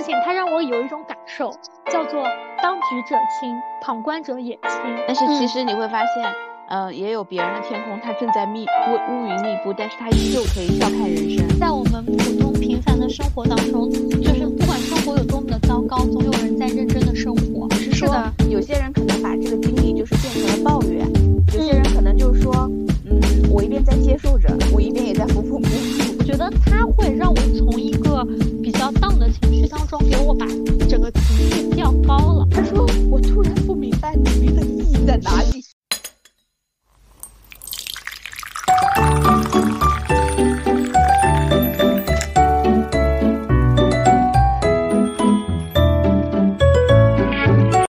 事情它让我有一种感受，叫做当局者清，旁观者也清。但是其实你会发现，呃，也有别人的天空，它正在密乌乌云密布，但是它依旧可以笑看人生。在我们普通平凡的生活当中，就是不管生活有多么的糟糕，总有人在认真的生活。只是说，有些人可能把这个经历就是变成了抱怨，有些人可能就是说，嗯，我一边在接受着，我一边也在服服服服。我觉得它会让我从一个比较荡的情绪当中，给我把整个情绪调高了。他说：“我突然不明白努力的意义在哪里。”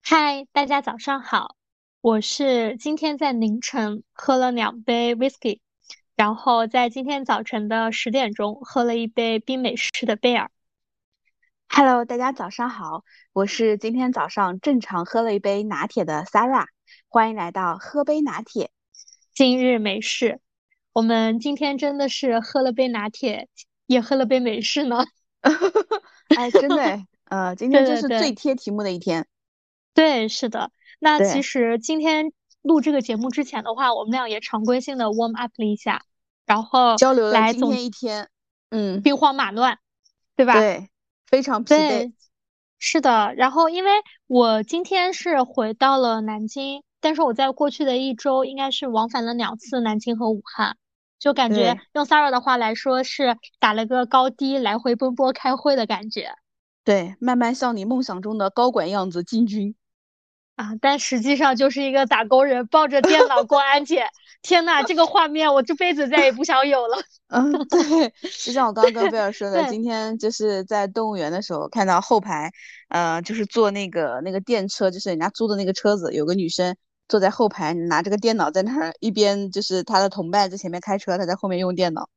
嗨，大家早上好，我是今天在凌晨喝了两杯 whisky，然后在今天早晨的十点钟喝了一杯冰美式的贝尔。Hello，大家早上好，我是今天早上正常喝了一杯拿铁的 Sarah，欢迎来到喝杯拿铁，今日美式。我们今天真的是喝了杯拿铁，也喝了杯美式呢。哎，真的，呃，今天真是最贴题目的一天。对，是的。那其实今天录这个节目之前的话，我们俩也常规性的 warm up 了一下，然后交流了今天一天，嗯，兵荒马乱，对吧？对，非常疲惫。是的。然后因为我今天是回到了南京，但是我在过去的一周应该是往返了两次南京和武汉。就感觉用 Sarah 的话来说，是打了个高低，来回奔波开会的感觉。对，慢慢向你梦想中的高管样子进军。啊，但实际上就是一个打工人抱着电脑过安检。天呐，这个画面我这辈子再也不想有了。嗯，对，就像我刚刚跟贝尔说的，今天就是在动物园的时候看到后排，呃，就是坐那个那个电车，就是人家租的那个车子，有个女生。坐在后排，拿着个电脑在那儿，一边就是她的同伴在前面开车，她在后面用电脑。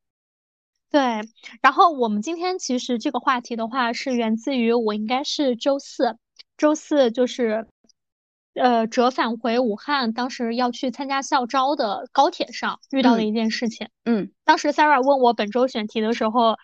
对，然后我们今天其实这个话题的话，是源自于我应该是周四，周四就是呃折返回武汉，当时要去参加校招的高铁上遇到的一件事情。嗯，当时 Sarah 问我本周选题的时候，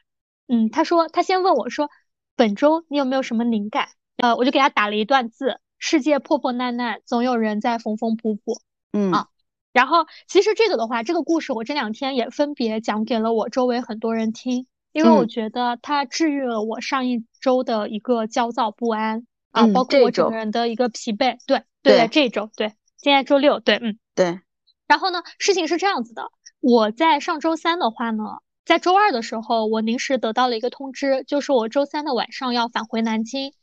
嗯，他说他先问我说本周你有没有什么灵感？呃，我就给他打了一段字。世界破破烂烂，总有人在缝缝补补。嗯啊，然后其实这个的话，这个故事我这两天也分别讲给了我周围很多人听，因为我觉得它治愈了我上一周的一个焦躁不安啊，包括我整个人的一个疲惫。对对，这周对，今天周六，对，嗯对。然后呢，事情是这样子的，我在上周三的话呢，在周二的时候，我临时得到了一个通知，就是我周三的晚上要返回南京。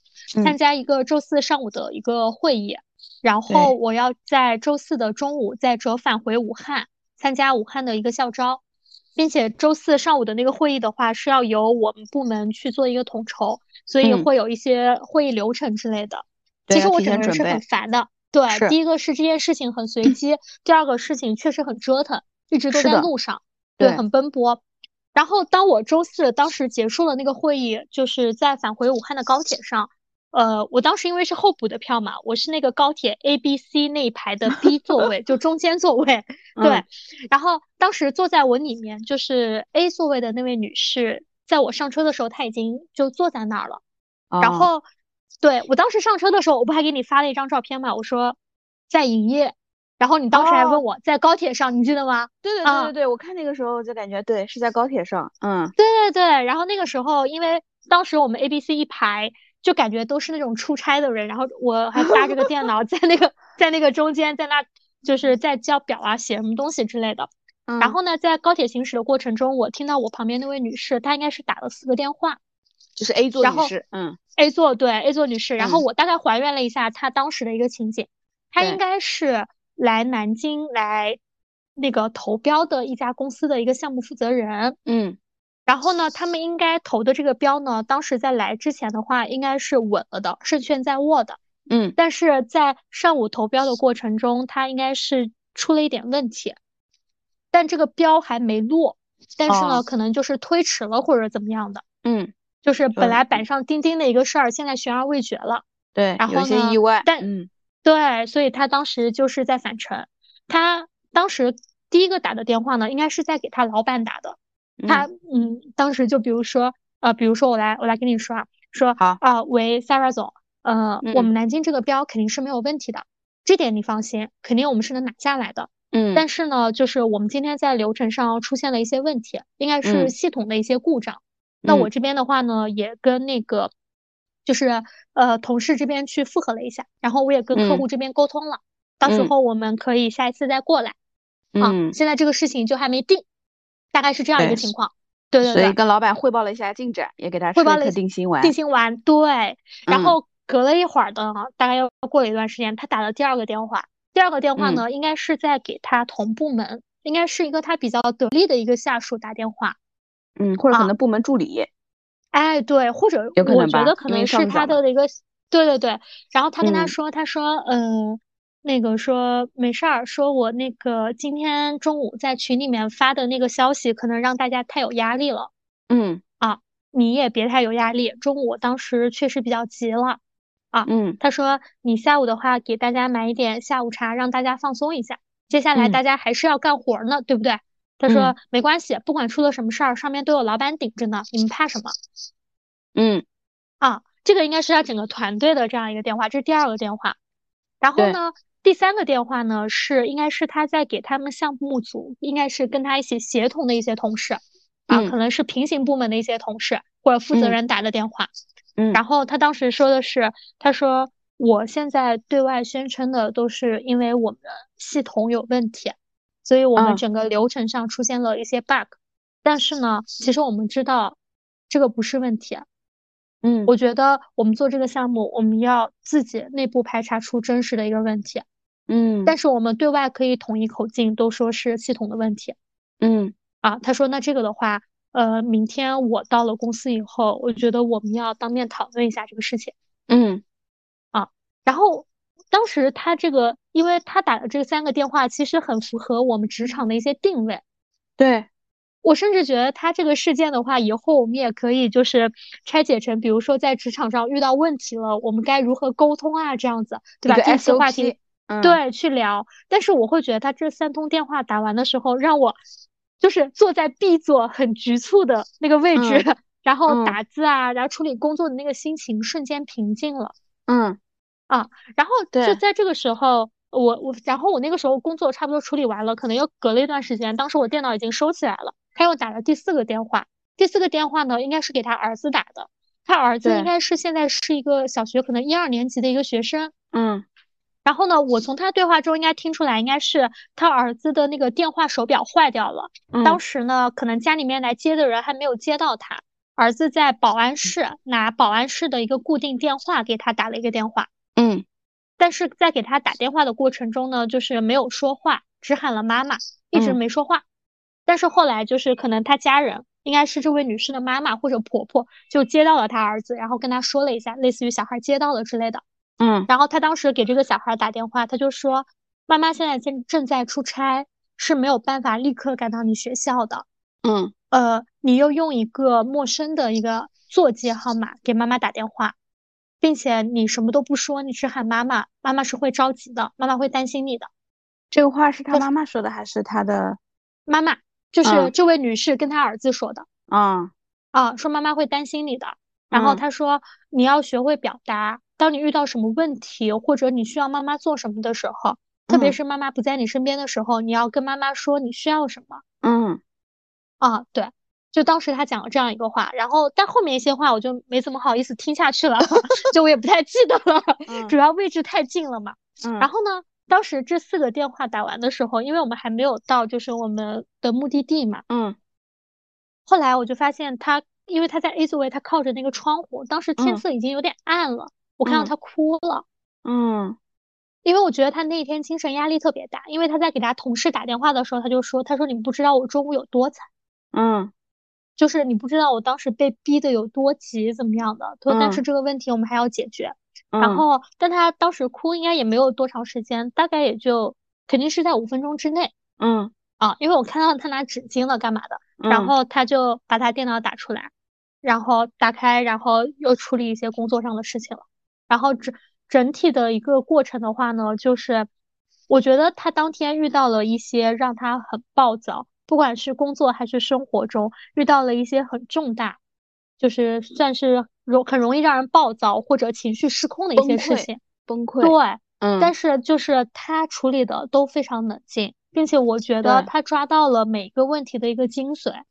参加一个周四上午的一个会议，然后我要在周四的中午再折返回武汉参加武汉的一个校招，并且周四上午的那个会议的话是要由我们部门去做一个统筹，所以会有一些会议流程之类的。其实我整个人是很烦的。对，第一个是这件事情很随机，第二个事情确实很折腾，一直都在路上，对，很奔波。然后当我周四当时结束了那个会议，就是在返回武汉的高铁上。呃，我当时因为是候补的票嘛，我是那个高铁 A、B、C 那一排的 B 座位，就中间座位。对，然后当时坐在我里面就是 A 座位的那位女士，在我上车的时候，她已经就坐在那儿了。然后，对我当时上车的时候，我不还给你发了一张照片嘛？我说在营业。然后你当时还问我在高铁上，你记得吗？对对对对对，我看那个时候就感觉对，是在高铁上。嗯，对对对。然后那个时候，因为当时我们 A、B、C 一排。就感觉都是那种出差的人，然后我还搭着个电脑 在那个在那个中间，在那就是在交表啊、写什么东西之类的。然后呢，在高铁行驶的过程中，我听到我旁边那位女士，她应该是打了四个电话，就是 A 座女士，嗯，A 座对 A 座女士。然后我大概还原了一下她当时的一个情景，她应该是来南京来那个投标的一家公司的一个项目负责人，嗯。然后呢，他们应该投的这个标呢，当时在来之前的话，应该是稳了的，胜券在握的。嗯，但是在上午投标的过程中，他应该是出了一点问题，但这个标还没落，但是呢，可能就是推迟了或者怎么样的。嗯，就是本来板上钉钉的一个事儿，现在悬而未决了。对，然后呢，意外。但嗯，对，所以他当时就是在返程，他当时第一个打的电话呢，应该是在给他老板打的。他嗯，当时就比如说，呃，比如说我来我来跟你说啊，说好啊，喂，Sarah 总，呃，嗯我们南京这个标肯定是没有问题的，这点你放心，肯定我们是能拿下来的。嗯但是呢，就是我们今天在流程上出现了一些问题，应该是嗯系统的一些故障。那我嗯这边的话呢，也跟那个就是呃同事这边去复核了一下，然后我也跟客嗯户这边沟通了，到时嗯候我们可以下一次再过来。啊，嗯，现在这个事情就还没定，大概是这样一个情况。对对对，所以跟老板汇报了一下进展，也给他汇报了一定心丸。定心丸，对。然嗯后隔了一会儿的，大概又过了一段时间，他打了第二个电话。第二个电话嗯呢，应该是在给他同部门，应该是一个他比较得力的一个下属打电话。嗯，或者可啊能部门助理。哎，对，或者我觉得可能是他的一个，对对对。然后他跟他嗯说，他说，嗯、那个说没事儿，说我那个今天中午在群里面发的那个消息，可能让大家太有压力了。嗯啊你也别太有压力。中午我当时确实比较急了，啊嗯他说你下午的话给大家买一点下午茶，让大家放松一下。接下来嗯大家还是要干活儿呢，对不对？他说嗯没关系，不管出了什么事儿，上面都有老板顶着呢，你们怕什么嗯啊？这个应该是他整个团队的这样一个电话，这是第二个电话。然后呢，第三个电话呢是应该是他在给他们项目组，应该是跟他一起协同的一些同事啊，嗯可能是平行部门的一些同事或者负责嗯人打的电话。嗯，然后他当时说的是，他说我现在对外宣称的都是因为我们系统有问题，所以我们嗯整个流程上出现了一些 bug。但是呢，其实我们知道这个不是问题。嗯我觉得我们做这个项目，我们要自己内部排查出真实的一个问题，嗯但是我们对外可以统一口径，都说是系统的问题。嗯啊，他说那这个的话，呃，明天我到了公司以后，我觉得我们要当面讨论一下这个事情。嗯啊然后当时他这个，因为他打的这三个电话，其实很符合我们职场的一些定位。对，我甚至觉得他这个事件的话，以后我们也可以就是拆解成，比如说在职场上遇到问题了，我们该如何沟通啊，这样子，对吧？一个这些话题对，去聊。但是我会觉得他这三通电话打完的时候，让我就是坐在 B 座很局促的那个位置，然后嗯打字啊，然后处理工作的那个心情瞬间平静了。嗯然后就在这个时候，我我然后我那个时候工作差不多处理完了，可能又隔了一段时间，当时我电脑已经收起来了，他又打了第四个电话，第四个电话呢应该是给他儿子打的，他儿子应该是现在是一个小学可能一二年级的一个学生。嗯然后呢，我从他对话中应该听出来，应该是他儿子的那个电话手表坏掉了。嗯，当时呢，可能家里面来接的人还没有接到他，儿子在保安室拿保安室的一个固定电话给他打了一个电话。嗯但是在给他打电话的过程中呢，就是没有说话，只喊了妈妈，一直嗯没说话。但是后来就是可能他家人，应该是这位女士的妈妈或者婆婆，就接到了他儿子，然后跟他说了一下，类似于小孩接到了之类的。嗯然后他当时给这个小孩打电话，他就说：“妈妈现在正正在出差，是没有办法立刻赶到你学校的。嗯呃，你又用一个陌生的一个座机号码给妈妈打电话，并且你什么都不说，你只喊妈妈，妈妈是会着急的，妈妈会担心你的。这个话是他妈妈说的还是他的？妈妈就是嗯这位女士跟她儿子说的啊啊，说妈妈会担心你的。然后嗯她说你要学会表达，当你遇到什么问题或者你需要妈妈做什么的时候，特别嗯是妈妈不在你身边的时候，你要跟妈妈说你需要什么。嗯啊，对，就当时他讲了这样一个话，然后但后面一些话我就没怎么好意思听下去了，就我也不太记得了，嗯主要位置太近了嘛。嗯，然后呢，当时这四个电话打完的时候，因为我们还没有到就是我们的目的地嘛，嗯后来我就发现他，因为他在 A 座位，他靠着那个窗户，当时天嗯色已经有点暗了，我看到嗯他哭了。嗯因为我觉得他那一天精神压力特别大，因为他在给他同事打电话的时候，他就说：“他说你们不知道我中午有多惨。”嗯就是你不知道我当时被逼的有多急，怎么样的？他说，但是嗯这个问题我们还要解决。嗯，然后，但他当时哭应该也没有多长时间，大概也就肯定是在五分钟之内嗯啊，因为我看到他拿纸巾了干嘛的，然嗯后他就把他电脑打出来，然后打开，然后又处理一些工作上的事情了。然后整整体的一个过程的话呢，就是我觉得他当天遇到了一些让他很暴躁，不管是工作还是生活中遇到了一些很重大，就是算是容很容易让人暴躁或者情绪失控的一些事情，崩溃。对，嗯，但是就是他处理的都非常冷静，并且我觉得他抓到了每个问题的一个精髓。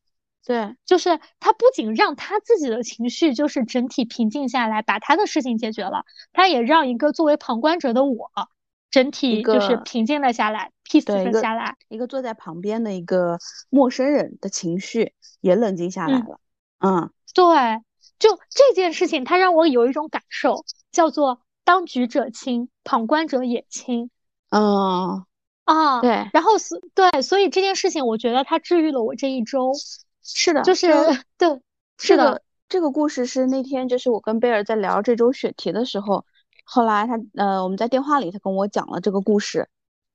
对，就是他不仅让他自己的情绪就是整体平静下来，把他的事情解决了，他也让一个作为旁观者的我。整体就是平静了下来，peace 了下来。一个坐在旁边的一个陌生人的情绪也冷静下来了。嗯，对，就这件事情，它让我有一种感受，叫做当局者清，旁观者也清。嗯，啊，对。然后所对，所以这件事情，我觉得它治愈了我这一周。是的，就是对，是的。这个故事是那天就是我跟贝尔在聊这周选题的时候。后来他呃，我们在电话里，他跟我讲了这个故事。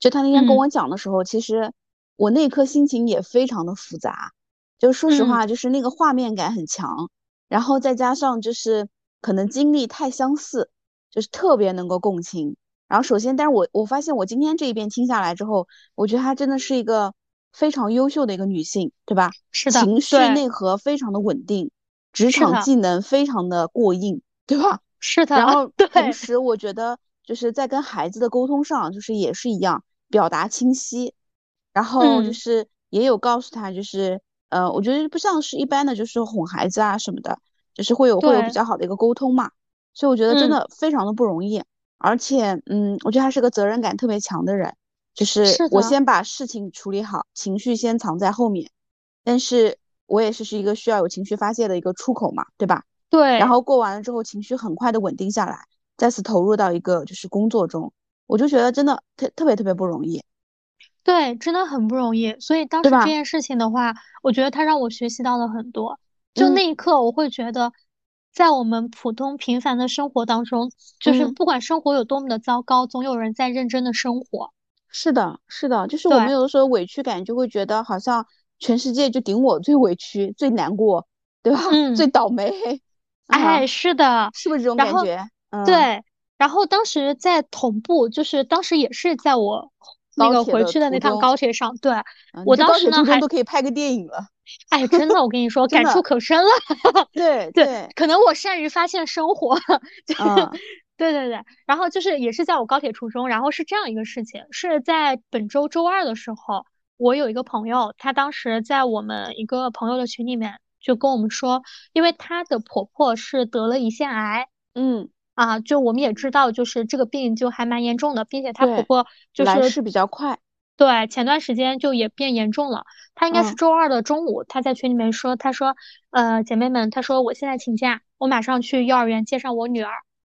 就他那天跟我讲的时候，其实我那一刻心情也非常的复杂。就说实话，就是那个画面感很强，然后再加上就是可能经历太相似，就是特别能够共情。然后首先，但是我我发现我今天这一遍听下来之后，我觉得她真的是一个非常优秀的一个女性，对吧？是的，情绪内核非常的稳定，职场技能非常的过硬，对吧？是的，然后，同时我觉得就是在跟孩子的沟通上，就是也是一样，表达清晰，然后就是也有告诉他，就是呃，我觉得不像是一般的，就是哄孩子啊什么的，就是会有会有比较好的一个沟通嘛，所以我觉得真的非常的不容易，而且嗯，我觉得他是个责任感特别强的人，就是我先把事情处理好，情绪先藏在后面，但是我也是是一个需要有情绪发泄的一个出口嘛，对吧？对，然后过完了之后，情绪很快的稳定下来，再次投入到一个就是工作中，我就觉得真的特特别特别不容易。对，真的很不容易。所以当时这件事情的话，我觉得他让我学习到了很多。就那一刻，我会觉得，在我们普通平凡的生活当中，就是不管生活有多么的糟糕，总有人在认真的生活。是的，是的，就是我们有的时候委屈感，就会觉得好像全世界就顶我最委屈、最难过，对吧？嗯，最倒霉。哎，是的，是不是这种感觉？对，然后当时在同步，就是当时也是在我那个回去的那趟高铁上，对，我当时呢还都可以拍个电影了。哎，真的，我跟你说，感触可深了。对对，可能我善于发现生活。对 对对，然后就是也是在我高铁途中，然后是这样一个事情，是在本周周二的时候，我有一个朋友，他当时在我们一个朋友的群里面。就跟我们说，因为她的婆婆是得了胰腺癌，嗯啊，就我们也知道，就是这个病就还蛮严重的，并且她婆婆就是来是比较快，对，前段时间就也变严重了。她应该是周二的中午，她在群里面说，她说，呃，姐妹们，她说我现在请假，我马上去幼儿园接上我女儿，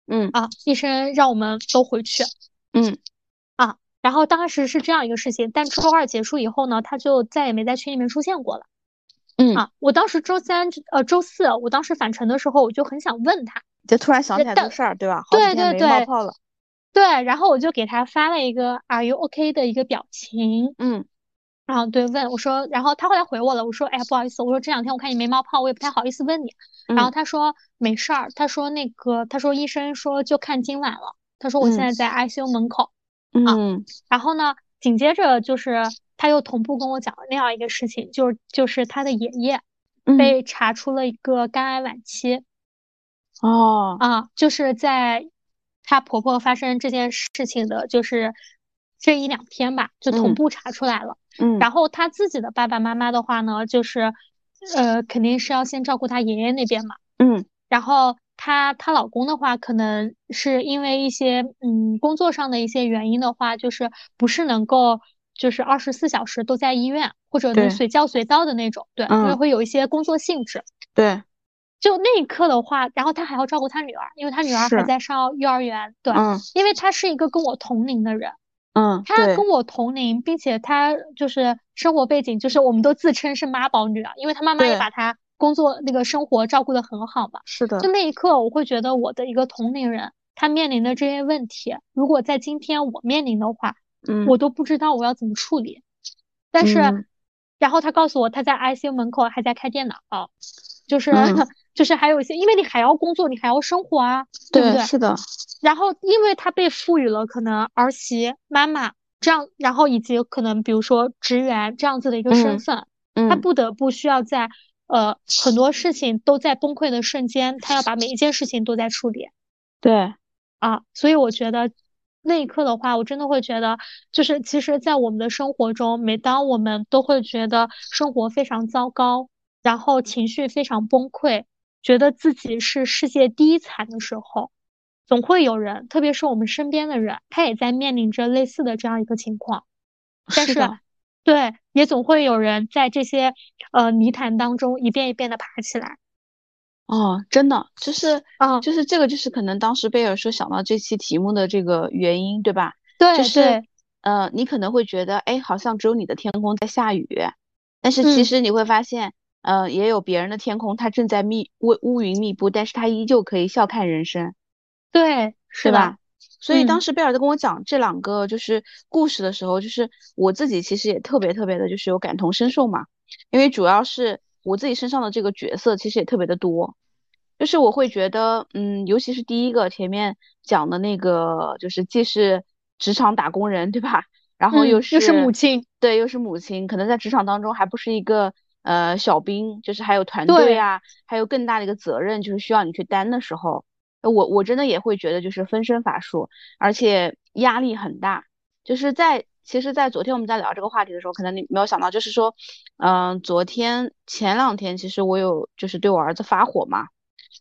嗯。啊，医生让我们都回去，嗯。啊，然后当时是这样一个事情，但周二结束以后呢，她就再也没在群里面出现过了。嗯。啊，我当时周三呃周四，我当时返程的时候，我就很想问他，就突然想起来这事儿，对吧？对对对，冒泡了。对，然后我就给他发了一个 Are you OK 的一个表情，嗯，然后对问我说，然后他后来回我了，我说哎呀不好意思，我说这两天我看你没冒泡，我也不太好意思问你。然后他说没事儿，他说那个他说医生说就看今晚了，他说我现在在 ICU 门口，嗯，然后呢，紧接着就是。他又同步跟我讲了那样一个事情，就是就是他的爷爷被查出了一个肝癌晚期。哦，啊，就是在她婆婆发生这件事情的，就是这一两天吧，就同步查出来了。嗯，然后她自己的爸爸妈妈的话呢，就是呃，肯定是要先照顾她爷爷那边嘛。嗯，然后她她老公的话，可能是因为一些嗯工作上的一些原因的话，就是不是能够。就是二十四小时都在医院，或者能随叫随到的那种，对，因为会有一些工作性质。对，就那一刻的话，然后他还要照顾他女儿，因为他女儿还在上幼儿园。对，因为他是一个跟我同龄的人。嗯，他跟我同龄，并且他就是生活背景，就是我们都自称是妈宝女啊，因为他妈妈也把他工作那个生活照顾的很好嘛。是的。就那一刻，我会觉得我的一个同龄人，他面临的这些问题，如果在今天我面临的话。嗯我都不知道我要怎么处理，但是，然后他告诉我他在 ICU 门口还在开电脑，就是 就是还有一些，因为你还要工作，你还要生活啊，对不对？是的。然后，因为他被赋予了可能儿媳、妈妈这样，然后以及可能比如说职员这样子的一个身份，他不得不需要在呃很多事情都在崩溃的瞬间，他要把每一件事情都在处理。对，啊，所以我觉得那一刻的话，我真的会觉得，就是其实，在我们的生活中，每当我们都会觉得生活非常糟糕，然后情绪非常崩溃，觉得自己是世界第一惨的时候，总会有人，特别是我们身边的人，他也在面临着类似的这样一个情况。但是，对，也总会有人在这些呃泥潭当中一遍一遍的爬起来。哦，真的，就是啊，就是这个，就是可能当时贝尔说想到这期题目的这个原因，对吧？对，就是呃，你可能会觉得，哎，好像只有你的天空在下雨，但是其实你会发现，呃，也有别人的天空，它正在密乌乌云密布，但是它依旧可以笑看人生。对，是吧？所以当时贝尔在跟我讲这两个就是故事的时候，就是我自己其实也特别特别的，就是有感同身受嘛。因为主要是我自己身上的这个角色其实也特别的多，就是我会觉得，嗯，尤其是第一个前面讲的那个，就是既是职场打工人，对吧？然后又是又是母亲，对，又是母亲，可能在职场当中还不是一个呃小兵，就是还有团队啊，还有更大的一个责任，就是需要你去担的时候。我我真的也会觉得就是分身乏术，而且压力很大。就是在其实，在昨天我们在聊这个话题的时候，可能你没有想到，就是说，嗯，昨天前两天其实我有就是对我儿子发火嘛，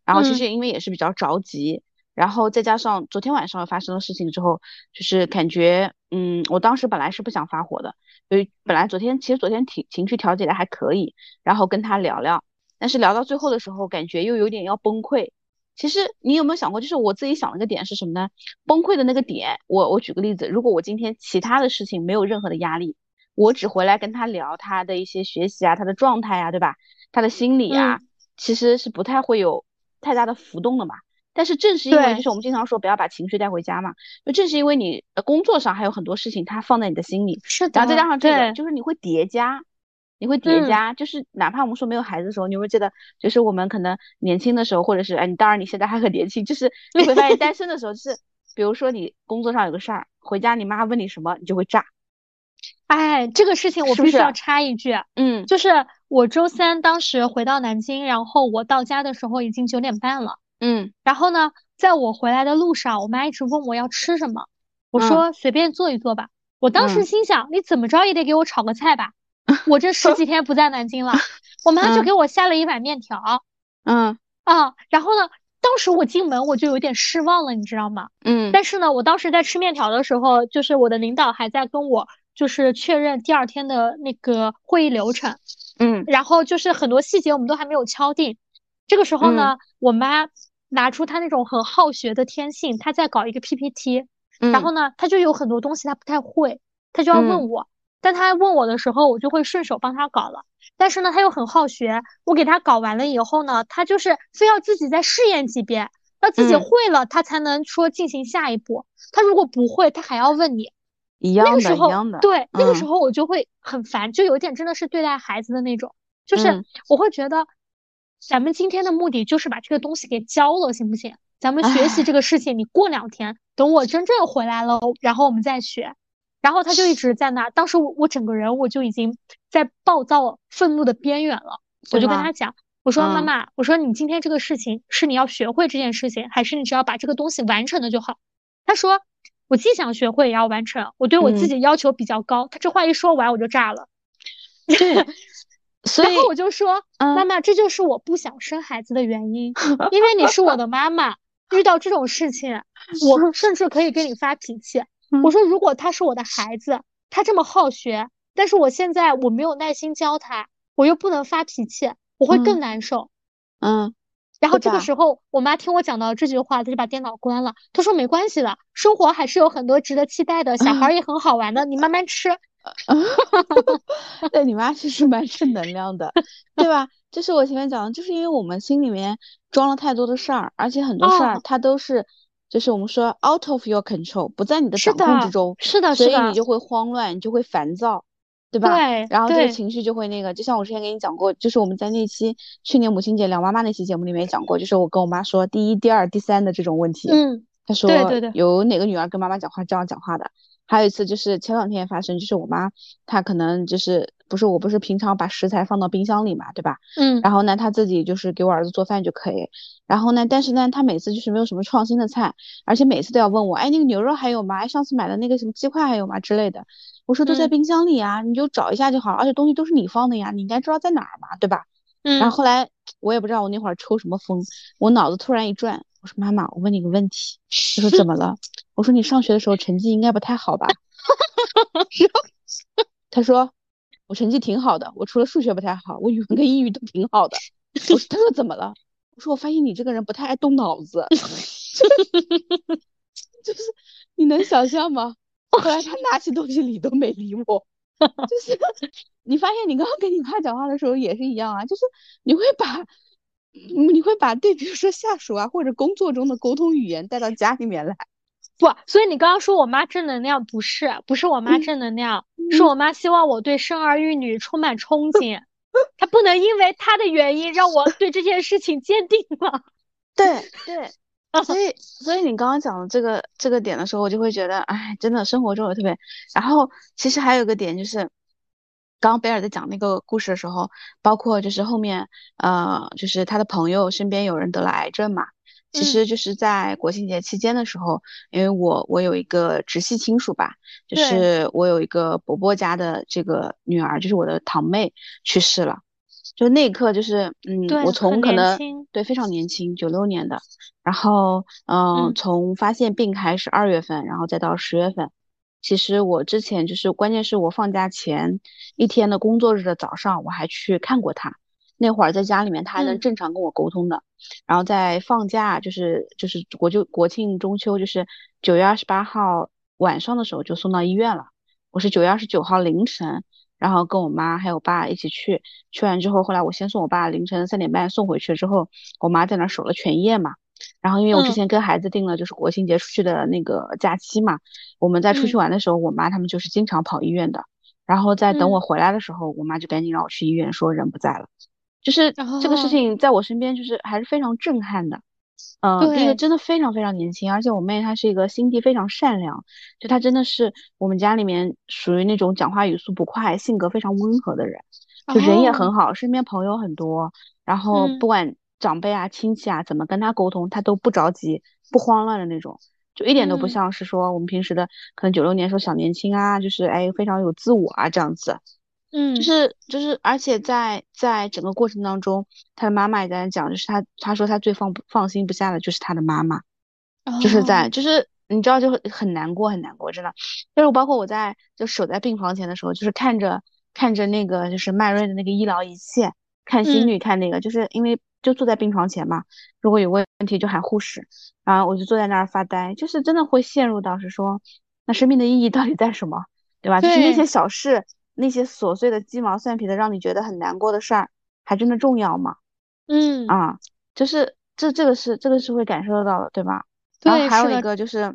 然后其实因为也是比较着急，然后再加上昨天晚上发生的事情之后，就是感觉，嗯，我当时本来是不想发火的，所以本来昨天其实昨天情情绪调节的还可以，然后跟他聊聊，但是聊到最后的时候，感觉又有点要崩溃。其实你有没有想过，就是我自己想了个点是什么呢？崩溃的那个点，我我举个例子，如果我今天其他的事情没有任何的压力，我只回来跟他聊他的一些学习啊，他的状态啊，对吧？他的心理啊，其实是不太会有太大的浮动的嘛。但是正是因为，就是我们经常说不要把情绪带回家嘛，就正是因为你工作上还有很多事情，它放在你的心里，是的，然后再加上这个，就是你会叠加。你会叠加，就是哪怕我们说没有孩子的时候，你会觉得，就是我们可能年轻的时候，或者是哎，你当然你现在还很年轻，就是你会发现单身的时候，就是比如说你工作上有个事儿，回家你妈问你什么，你就会炸。哎，这个事情我必须要插一句，嗯，就是我周三当时回到南京，然后我到家的时候已经九点半了，嗯，然后呢，在我回来的路上，我妈一直问我要吃什么，我说随便做一做吧。我当时心想，你怎么着也得给我炒个菜吧。我这十几天不在南京了，我妈就给我下了一碗面条。嗯啊，然后呢，当时我进门我就有点失望了，你知道吗？嗯。但是呢，我当时在吃面条的时候，就是我的领导还在跟我就是确认第二天的那个会议流程。嗯。然后就是很多细节我们都还没有敲定。这个时候呢，我妈拿出他那种很好学的天性，他在搞一个 PPT。嗯。然后呢，他就有很多东西他不太会，他就要问我。但他问我的时候，我就会顺手帮他搞了。但是呢，他又很好学，我给他搞完了以后呢，他就是非要自己再试验几遍，要自己会了，他才能说进行下一步。他如果不会，他还要问你。一样的，一样的。对，那个时候我就会很烦，就有点真的是对待孩子的那种，就是我会觉得，咱们今天的目的就是把这个东西给教了，行不行？咱们学习这个事情，你过两天等我真正回来了，然后我们再学。然后他就一直在那，当时我我整个人我就已经在暴躁愤怒的边缘了，我就跟他讲，我说妈妈，我说你今天这个事情是你要学会这件事情，还是你只要把这个东西完成了就好？他说我既想学会也要完成，我对我自己要求比较高。他这话一说完我就炸了，对，所以然后我就说妈妈，这就是我不想生孩子的原因，因为你是我的妈妈，遇到这种事情，我甚至可以跟你发脾气。我说，如果他是我的孩子，他这么好学，但是我现在我没有耐心教他，我又不能发脾气，我会更难受。嗯，然后这个时候，我妈听我讲到这句话，她就把电脑关了。她说：“没关系的，生活还是有很多值得期待的，小孩也很好玩的，你慢慢吃。” 对你妈其实蛮正能量的，对吧？就是我前面讲的，就是因为我们心里面装了太多的事儿，而且很多事儿它都是。就是我们说 out of your control，不在你的掌控之中，是的，所以你就会慌乱，你就会烦躁，对吧？对，然后这个情绪就会那个，就像我之前给你讲过，就是我们在那期去年母亲节聊妈妈那期节目里面也讲过，就是我跟我妈说第一、第二、第三的这种问题，嗯，她说有哪个女儿跟妈妈讲话这样讲话的？还有一次就是前两天发生，就是我妈她可能就是不是我不是平常把食材放到冰箱里嘛，对吧？嗯，然后呢，她自己就是给我儿子做饭就可以。然后呢，但是呢，她每次就是没有什么创新的菜，而且每次都要问我，哎，那个牛肉还有吗？哎，上次买的那个什么鸡块还有吗？之类的。我说都在冰箱里啊，你就找一下就好了。而且东西都是你放的呀，你应该知道在哪儿嘛，对吧？嗯。然后后来我也不知道我那会儿抽什么风，我脑子突然一转，我说妈妈，我问你个问题。他说怎么了？我说你上学的时候成绩应该不太好吧？他说我成绩挺好的，我除了数学不太好，我语文跟英语都挺好的。我说他说怎么了？我说我发现你这个人不太爱动脑子，就是你能想象吗？后来他 拿起东西理都没理我，就是 你发现你刚刚跟你妈讲话的时候也是一样啊，就是你会把你会把对比如说下属啊或者工作中的沟通语言带到家里面来。不，所以你刚刚说我妈正能量，不是，不是我妈正能量，是我妈希望我对生儿育女充满憧憬，她不能因为她的原因让我对这件事情坚定了。对对，所以所以你刚刚讲的这个这个点的时候，我就会觉得，哎，真的生活中有特别。然后其实还有一个点就是，刚刚贝尔在讲那个故事的时候，包括就是后面，呃，就是他的朋友身边有人得了癌症嘛。其实就是在国庆节期间的时候，因为我我有一个直系亲属吧，就是我有一个伯伯家的这个女儿，就是我的堂妹去世了，就那一刻就是嗯，我从可能对非常年轻，九六年的，然后嗯，从发现病开始二月份，然后再到十月份，其实我之前就是关键是我放假前一天的工作日的早上，我还去看过她。那会儿在家里面，他还能正常跟我沟通的。然后在放假，就是就是国就国庆中秋，就是九月二十八号晚上的时候就送到医院了。我是九月二十九号凌晨，然后跟我妈还有爸一起去。去完之后，后来我先送我爸，凌晨三点半送回去之后，我妈在那守了全夜嘛。然后因为我之前跟孩子定了就是国庆节出去的那个假期嘛，我们在出去玩的时候，我妈他们就是经常跑医院的。然后在等我回来的时候，我妈就赶紧让我去医院，说人不在了。就是这个事情在我身边，就是还是非常震撼的。嗯，第一个真的非常非常年轻，而且我妹她是一个心地非常善良，就她真的是我们家里面属于那种讲话语速不快、性格非常温和的人，就人也很好，身边朋友很多，然后不管长辈啊、亲戚啊怎么跟她沟通，她都不着急、不慌乱的那种，就一点都不像是说我们平时的可能九六年时候小年轻啊，就是哎非常有自我啊这样子。嗯，就是就是，而且在在整个过程当中，他的妈妈也在讲，就是他他说他最放不放心不下的就是他的妈妈，就是在就是你知道就很难过很难过，真的。就是包括我在就守在病房前的时候，就是看着看着那个就是迈瑞的那个医疗仪器，看心率看那个，就是因为就坐在病床前嘛，如果有问题就喊护士，然后我就坐在那儿发呆，就是真的会陷入到是说，那生命的意义到底在什么，对吧？就是那些小事。那些琐碎的鸡毛蒜皮的让你觉得很难过的事儿，还真的重要吗？嗯啊，就是这这个是这个是会感受得到的，对吧？然后还有一个就是，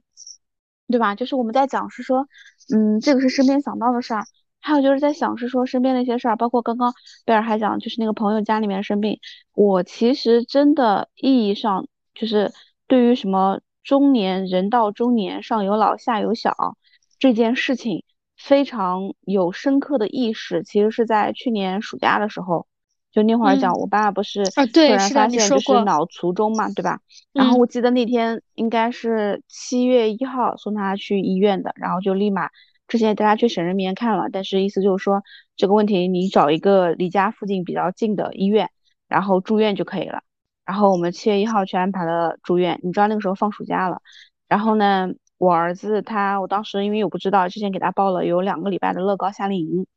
对吧？就是我们在讲是说，嗯，这个是身边想到的事儿，还有就是在想是说身边的一些事儿，包括刚刚贝尔还讲，就是那个朋友家里面生病，我其实真的意义上就是对于什么中年人到中年上有老下有小这件事情。非常有深刻的意识，其实是在去年暑假的时候，就那会儿讲，我爸不是突然发现就是脑卒中嘛，对吧？然后我记得那天应该是七月一号送他去医院的，然后就立马之前带他去省人民医院看了，但是意思就是说这个问题你找一个离家附近比较近的医院，然后住院就可以了。然后我们七月一号去安排了住院，你知道那个时候放暑假了，然后呢？我儿子他，我当时因为我不知道，之前给他报了有两个礼拜的乐高夏令营，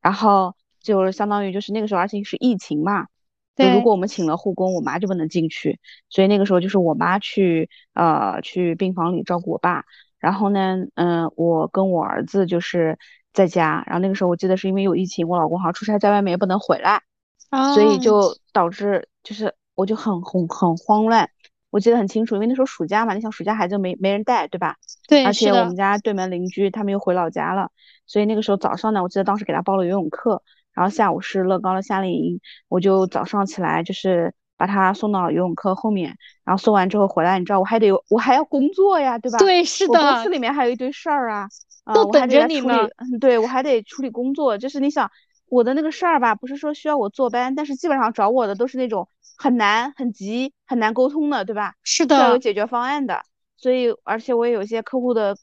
然后就是相当于就是那个时候，而且是疫情嘛，对，如果我们请了护工，我妈就不能进去，所以那个时候就是我妈去呃去病房里照顾我爸，然后呢，嗯，我跟我儿子就是在家，然后那个时候我记得是因为有疫情，我老公好像出差在外面也不能回来，所以。就导致就是我就很很很慌乱。我记得很清楚，因为那时候暑假嘛，你想暑假孩子没没人带，对吧？对，而且我们家对门邻居他们又回老家了，所以那个时候早上呢，我记得当时给他报了游泳课，然后下午是乐高的夏令营，我就早上起来就是把他送到游泳课后面，然后送完之后回来，你知道我还得我还要工作呀，对吧？对，是的。公司里面还有一堆事儿啊，都等着你呢。对，我还得处理工作，就是你想。我的那个事儿吧，不是说需要我坐班，但是基本上找我的都是那种很难、很急、很难沟通的，对吧？是的要有，解决方案的。所以，而且我也有一些客户的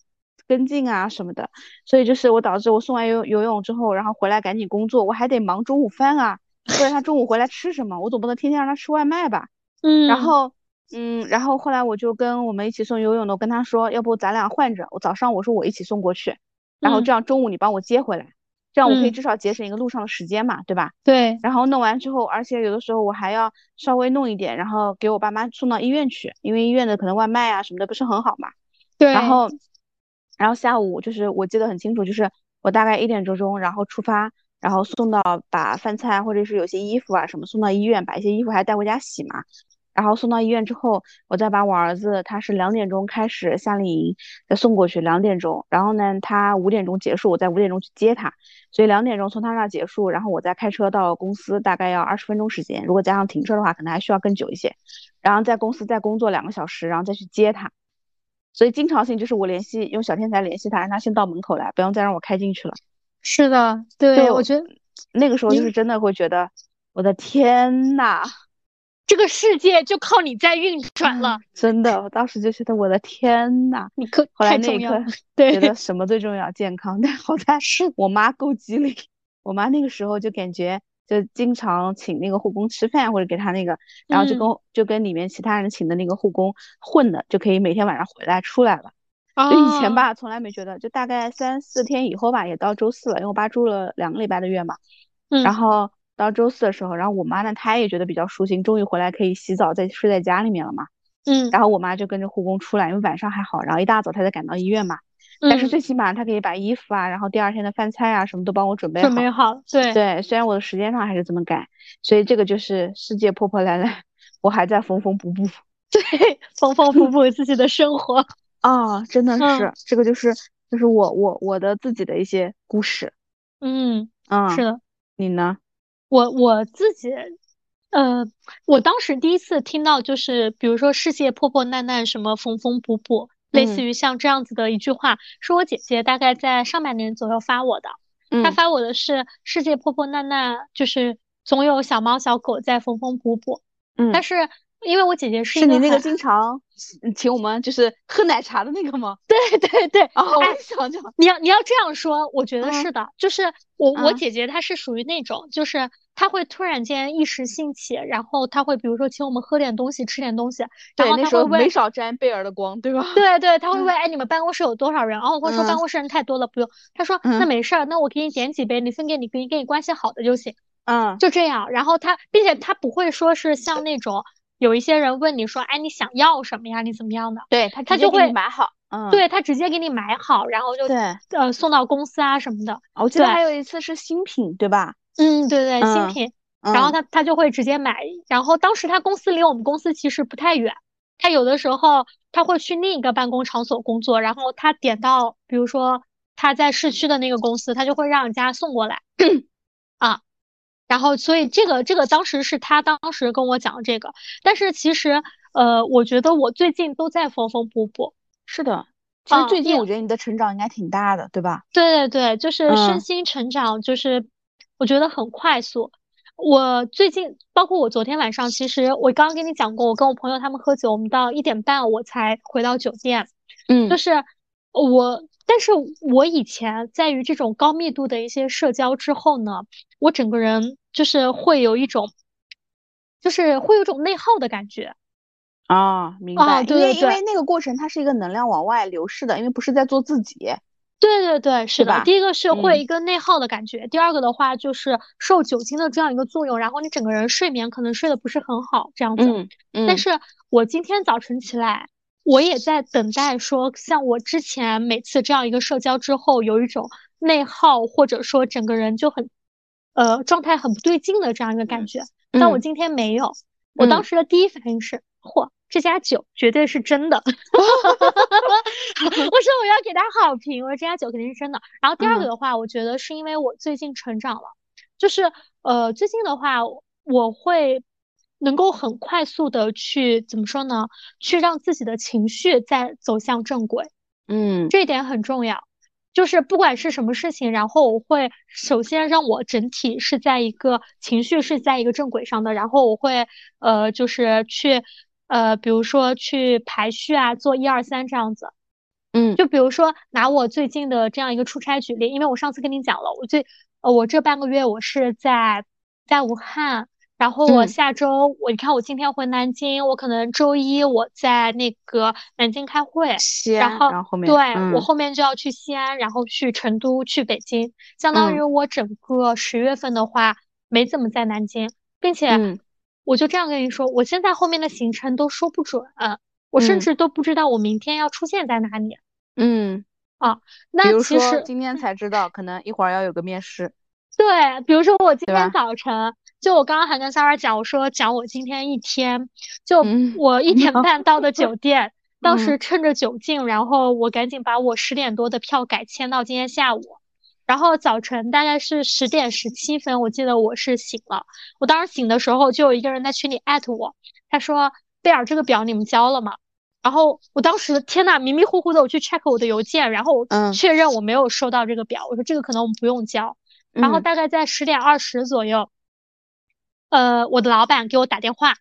跟进啊什么的，所以就是我导致我送完游游泳之后，然后回来赶紧工作，我还得忙中午饭啊，不然他中午回来吃什么？我总不能天天让他吃外卖吧？嗯然嗯后，嗯，然后后来我就跟我们一起送游泳的，我跟他说，要不咱俩换着，我早上我说我一起送过去，然后嗯这样中午你帮我接回来，这样我可以嗯，至少节省一个路上的时间嘛，对吧？对，然后弄完之后，而且有的时候我还要稍微弄一点，然后给我爸妈送到医院去，因为医院的可能外卖啊什么的不是很好嘛。对然，后，然后下午就是我记得很清楚，就是我大概一点多钟，然后出发，然后送到把饭菜或者是有些衣服啊什么送到医院，把一些衣服还带回家洗嘛。然后送到医院之后，我再把我儿子，他是两点钟开始夏令营，再送过去两点钟，然后呢，他五点钟结束，我在五点钟去接他，所以两点钟从他那儿结束，然后我再开车到公司，大概要二十分钟时间，如果加上停车的话，可能还需要更久一些，然后在公司再工作两个小时，然后再去接他，所以经常性就是我联系用小天才联系他，让他先到门口来，不用再让我开进去了，是的，对，我觉得那个时候就是真的会觉得，我的天呐！这个世界就靠你在运转了，真的，我当时就觉得我的天呐！你可后来太重要了，那一刻觉，得什么最重要？健康。但好在是，我妈够机灵，我妈那个时候就感觉就经常请那个护工吃饭，或者给他那个，然后就跟嗯，就跟里面其他人请的那个护工混的，就可以每天晚上回来出来了。就以前哦，吧，从来没觉得，就大概三四天以后吧，也到周四了，因为我爸住了两个礼拜的院嘛。然嗯后到周四的时候，然后我妈呢，她也觉得比较舒心，终于回来可以洗澡，再睡在家里面了嘛。嗯然后我妈就跟着护工出来，因为晚上还好，然后一大早她才赶到医院嘛。但是嗯，最起码她可以把衣服啊，然后第二天的饭菜啊什么都帮我准备好。准备好，对对，虽然我的时间上还是这么赶，所以这个就是世界破破烂烂，我还在缝缝补补。对，缝缝补补自己的生活，啊，真的嗯是，这个就是就是我我我的自己的一些故事。嗯，嗯，是的。你呢？我我自己，呃，我当时第一次听到就是，比如说世界破破烂烂，什么缝缝补补，类似嗯于像这样子的一句话，是我姐姐大概在上半年左右发我的。她嗯发我的是世界破破烂烂，就是总有小猫小狗在缝缝补补。但嗯，是因为我姐姐是是你那个经常嗯请我们就是喝奶茶的那个吗？对 对对，哦，我想讲。你要你要这样说，我觉得嗯是的，就是我我嗯姐姐她是属于那种，就是她会突然间一时兴起，然后她会比如说请我们喝点东西，吃点东西，然对，后那时候没她会问，少沾贝儿的光，对吧？对对，她会嗯问，哎，你们办公室有多少人？然后我会说办嗯公室人太多了，不用。她说那嗯没事儿，那我给你点几杯，你分给你跟跟你关系好的就行，嗯就这样。然后她，并且她不会说是像那种有一些人问你说，哎，你想要什么呀？你怎么样的？对他直接给你她就会，买好。嗯，对，他直接给你买好，然后就对，呃送到公司啊什么的。我记得。还有一次是新品，对吧？嗯，对对，新嗯品，然后嗯他他就会直接买，然后当时他公司离我们公司其实不太远，他有的时候他会去另一个办公场所工作，然后他点到，比如说他在市区的那个公司，他就会让人家送过来 啊，然后所以这个这个当时是他当时跟我讲的这个，但是其实呃，我觉得我最近都在缝缝补补是的。其实最近我觉得你的成长应该挺大的，对吧？对对对，就是身嗯心成长，就是我觉得很快速。我最近，包括我昨天晚上，其实我刚刚跟你讲过，我跟我朋友他们喝酒，我们到一点半我才回到酒店。嗯就嗯是我，但是我以前在于这种高密度的一些社交之后呢，我整个人就是会有一种，就是会有一种内耗的感觉。啊，明啊，白。因对对对。为因为那个过程它是一个能量往外流逝的，因为不是在做自己，对对对，是的。第一个是会嗯一个内耗的感觉，第二个的话就是受酒精的这样一个作用，然后你整个人睡眠可能睡得不是很好这样子。嗯嗯但是我今天早晨起来，我也在等待说，像我之前每次这样一个社交之后，有一种内耗，或者说整个人就很，呃，状态很不对劲的这样一个感觉。但我嗯今天没有，我当嗯时的第一反应是，嚯，这家酒绝对是真的。我说我要给他好评，我说这家酒肯定是真的。然后第二个嗯的话，我觉得是因为我最近成长了，就是呃最近的话，我会能够很快速的去怎么说呢？去让自己的情绪再走向正轨，嗯这一点很重要。就是不管是什么事情，然后我会首先让我整体是在一个情绪是在一个正轨上的，然后我会呃就是去呃比如说去排序啊，做一二三这样子。嗯，就比如说拿我最近的这样一个出差举例，因为我上次跟你讲了，我最呃我这半个月我是在在武汉。然后我下周我你看我今天回南京，我可能周一我在那个南京开会，然后然后后面对我后面就要去西安，然后去成都，去北京，相当于我整个十月份的话没怎么在南京，并且我就这样跟你说，我现在后面的行程都说不准，我甚至都不知道我明天要出现在哪里。嗯，啊，那其实今天才知道，可能一会儿要有个面试。对，比如说我今天早晨。就我刚刚还跟 Sarah 讲，我说讲我今天一天，就我一点半到的酒店，当时趁着酒劲，然后我赶紧把我十点多的票改签到今天下午，然后早晨大概是十点十七分，我记得我是醒了，我当时醒的时候就有一个人在群里艾特我，他说贝尔这个表你们交了吗？然后我当时天呐，迷迷糊糊的我去 check 我的邮件，然后确认我没有收到这个表，我说这个可能我们不用交，然后大概在十点二十左右。呃，我的老板给我打电话，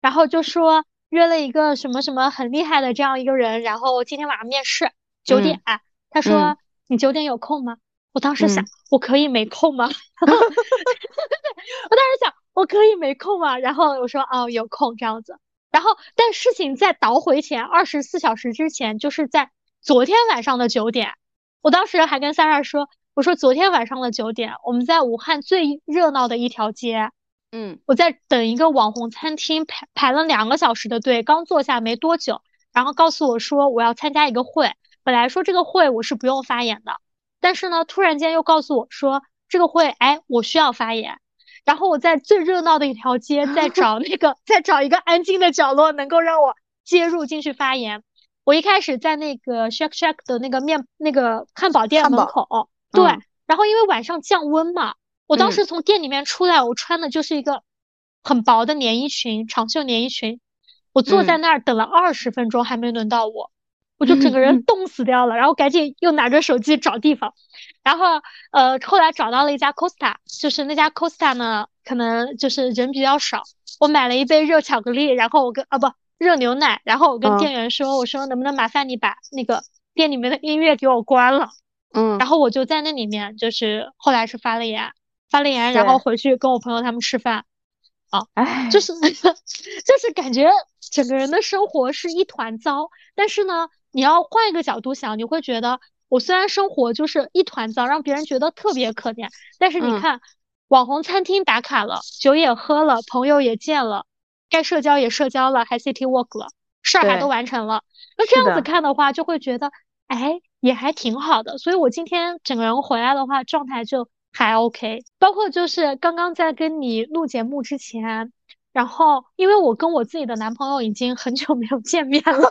然后就说约了一个什么什么很厉害的这样一个人，然后今天晚上面试九点。他说你九点有空吗？我当时想我可以没空吗？我当时想我可以没空吗？然后我说哦有空这样子。然后但事情在倒回前二十四小时之前，就是在昨天晚上的九点，我当时还跟三二说，我说昨天晚上的九点，我们在武汉最热闹的一条街。嗯，我在等一个网红餐厅排排了两个小时的队，刚坐下没多久，然后告诉我说我要参加一个会。本来说这个会我是不用发言的，但是呢，突然间又告诉我说这个会，哎，我需要发言。然后我在最热闹的一条街，在找那个，在找一个安静的角落，能够让我接入进去发言。我一开始在那个 Shake Shack 的那个面那个汉堡店门口，对，然后因为晚上降温嘛。我当时从店里面出来，我穿的就是一个很薄的连衣裙，长袖连衣裙。我坐在那儿等了二十分钟，还没轮到我，我就整个人冻死掉了。然后赶紧又拿着手机找地方，然后呃，后来找到了一家 Costa，就是那家 Costa 呢，可能就是人比较少。我买了一杯热巧克力，然后我跟啊不热牛奶，然后我跟店员说，我说能不能麻烦你把那个店里面的音乐给我关了。嗯，然后我就在那里面，就是后来是发了言。发了言，然后回去跟我朋友他们吃饭，啊，就是 就是感觉整个人的生活是一团糟。但是呢，你要换一个角度想，你会觉得我虽然生活就是一团糟，让别人觉得特别可怜，但是你看，网红餐厅打卡了，酒也喝了，朋友也见了，该社交也社交了，还 city walk 了，事儿还都完成了。那这样子看的话，就会觉得，哎，也还挺好的。所以我今天整个人回来的话，状态就。还 OK，包括就是刚刚在跟你录节目之前，然后因为我跟我自己的男朋友已经很久没有见面了，然后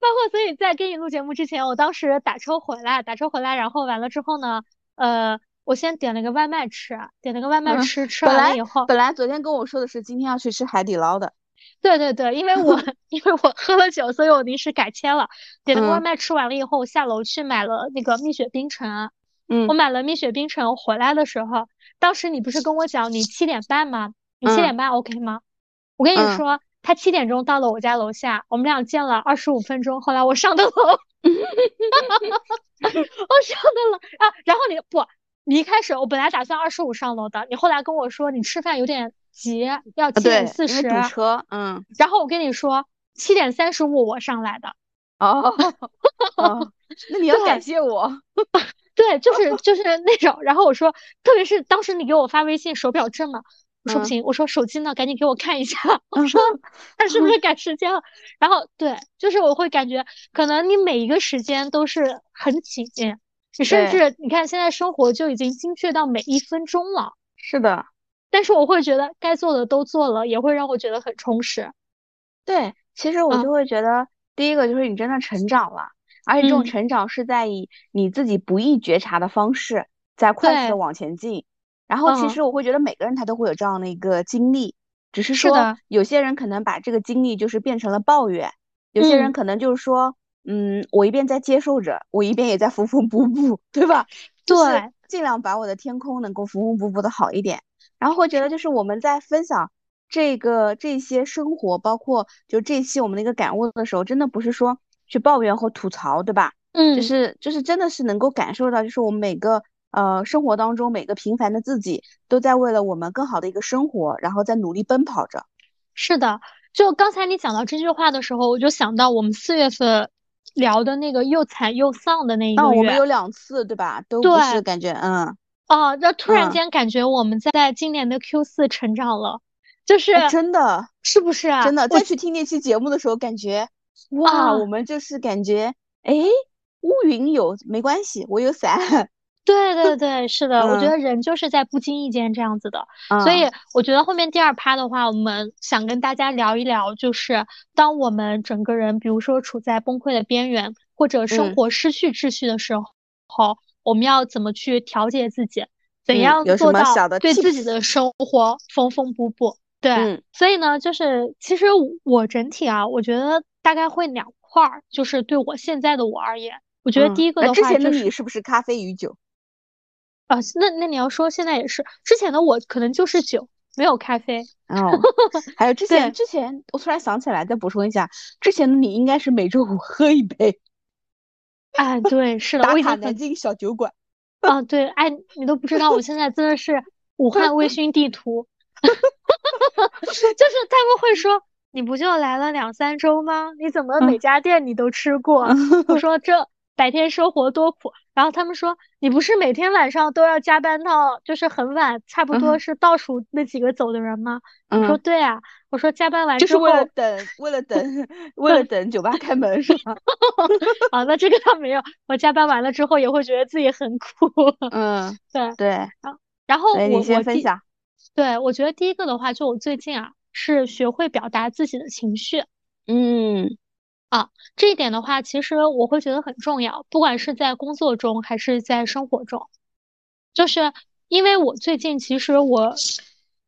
包括所以在跟你录节目之前，我当时打车回来，打车回来，然后完了之后呢，呃，我先点了个外卖吃，点了个外卖吃，吃完了以后，本来昨天跟我说的是今天要去吃海底捞的。对对对，因为我 因为我喝了酒，所以我临时改签了。点的外卖，吃完了以后，我下楼去买了那个蜜雪冰城。嗯，我买了蜜雪冰城，回来的时候，当时你不是跟我讲你七点半吗？你七点半 OK 吗？我跟你说，他七点钟到了我家楼下，我们俩见了二十五分钟。后来我上的楼，我上的楼啊，然后你不，你一开始我本来打算二十五上楼的，你后来跟我说你吃饭有点。急要七点四十，堵。车，嗯，然后我跟你说七点三十五我上来的，哦，那你要感谢我，对，就是就是那种，然后我说，特别是当时你给我发微信手表震了，我说不行，我说手机呢，赶紧给我看一下，我说 他是不是赶时间了？然后对，就是我会感觉可能你每一个时间都是很紧，你甚至你看现在生活就已经精确到每一分钟了，是的。但是我会觉得该做的都做了，也会让我觉得很充实。对，其实我就会觉得，第一个就是你真的成长了，而且这种成长是在以你自己不易觉察的方式在快速的往前进。然后其实我会觉得每个人他都会有这样的一个经历，只是说有些人可能把这个经历就是变成了抱怨，有些人可能就是说，嗯，我一边在接受着，我一边也在缝缝补补，对吧？对，尽量把我的天空能够缝缝补补的好一点。然后会觉得就是我们在分享这个这些生活，包括就这期我们的一个感悟的时候，真的不是说去抱怨或吐槽，对吧？嗯，就是就是真的是能够感受到，就是我们每个呃生活当中每个平凡的自己，都在为了我们更好的一个生活，然后在努力奔跑着。是的，就刚才你讲到这句话的时候，我就想到我们四月份聊的那个又惨又丧的那一个月，我们有两次，对吧？都不是感觉，嗯。哦，那突然间感觉我们在今年的 Q 四成长了，就是真的，是不是啊？真的，再去听那期节目的时候，感觉哇，我们就是感觉，哎，乌云有没关系，我有伞。对对对，是的，我觉得人就是在不经意间这样子的，所以我觉得后面第二趴的话，我们想跟大家聊一聊，就是当我们整个人，比如说处在崩溃的边缘，或者生活失去秩序的时候。我们要怎么去调节自己？怎样做到对自己的生活缝缝补补？对，所以呢，就是其实我整体啊，我觉得大概会两块儿，就是对我现在的我而言，我觉得第一个的话，之前的你是不是咖啡与酒？啊，那那你要说现在也是，之前的我可能就是酒，没有咖啡。哦，还有之前之前，我突然想起来，再补充一下，之前的你应该是每周五喝一杯。哎，对，是的，打卡南京小酒馆。啊，对，哎，你都不知道，我现在真的是武汉微醺 地图，就是他们会说，你不就来了两三周吗？你怎么每家店你都吃过？我说这。白天生活多苦，然后他们说你不是每天晚上都要加班到就是很晚，差不多是倒数那几个走的人吗？我说对啊，我说加班完就是为了等，为了等，为了等酒吧开门是吗？啊，那这个倒没有，我加班完了之后也会觉得自己很苦。嗯，对对。然后我我先分享。对，我觉得第一个的话，就我最近啊，是学会表达自己的情绪。嗯。啊，这一点的话，其实我会觉得很重要，不管是在工作中还是在生活中，就是因为我最近其实我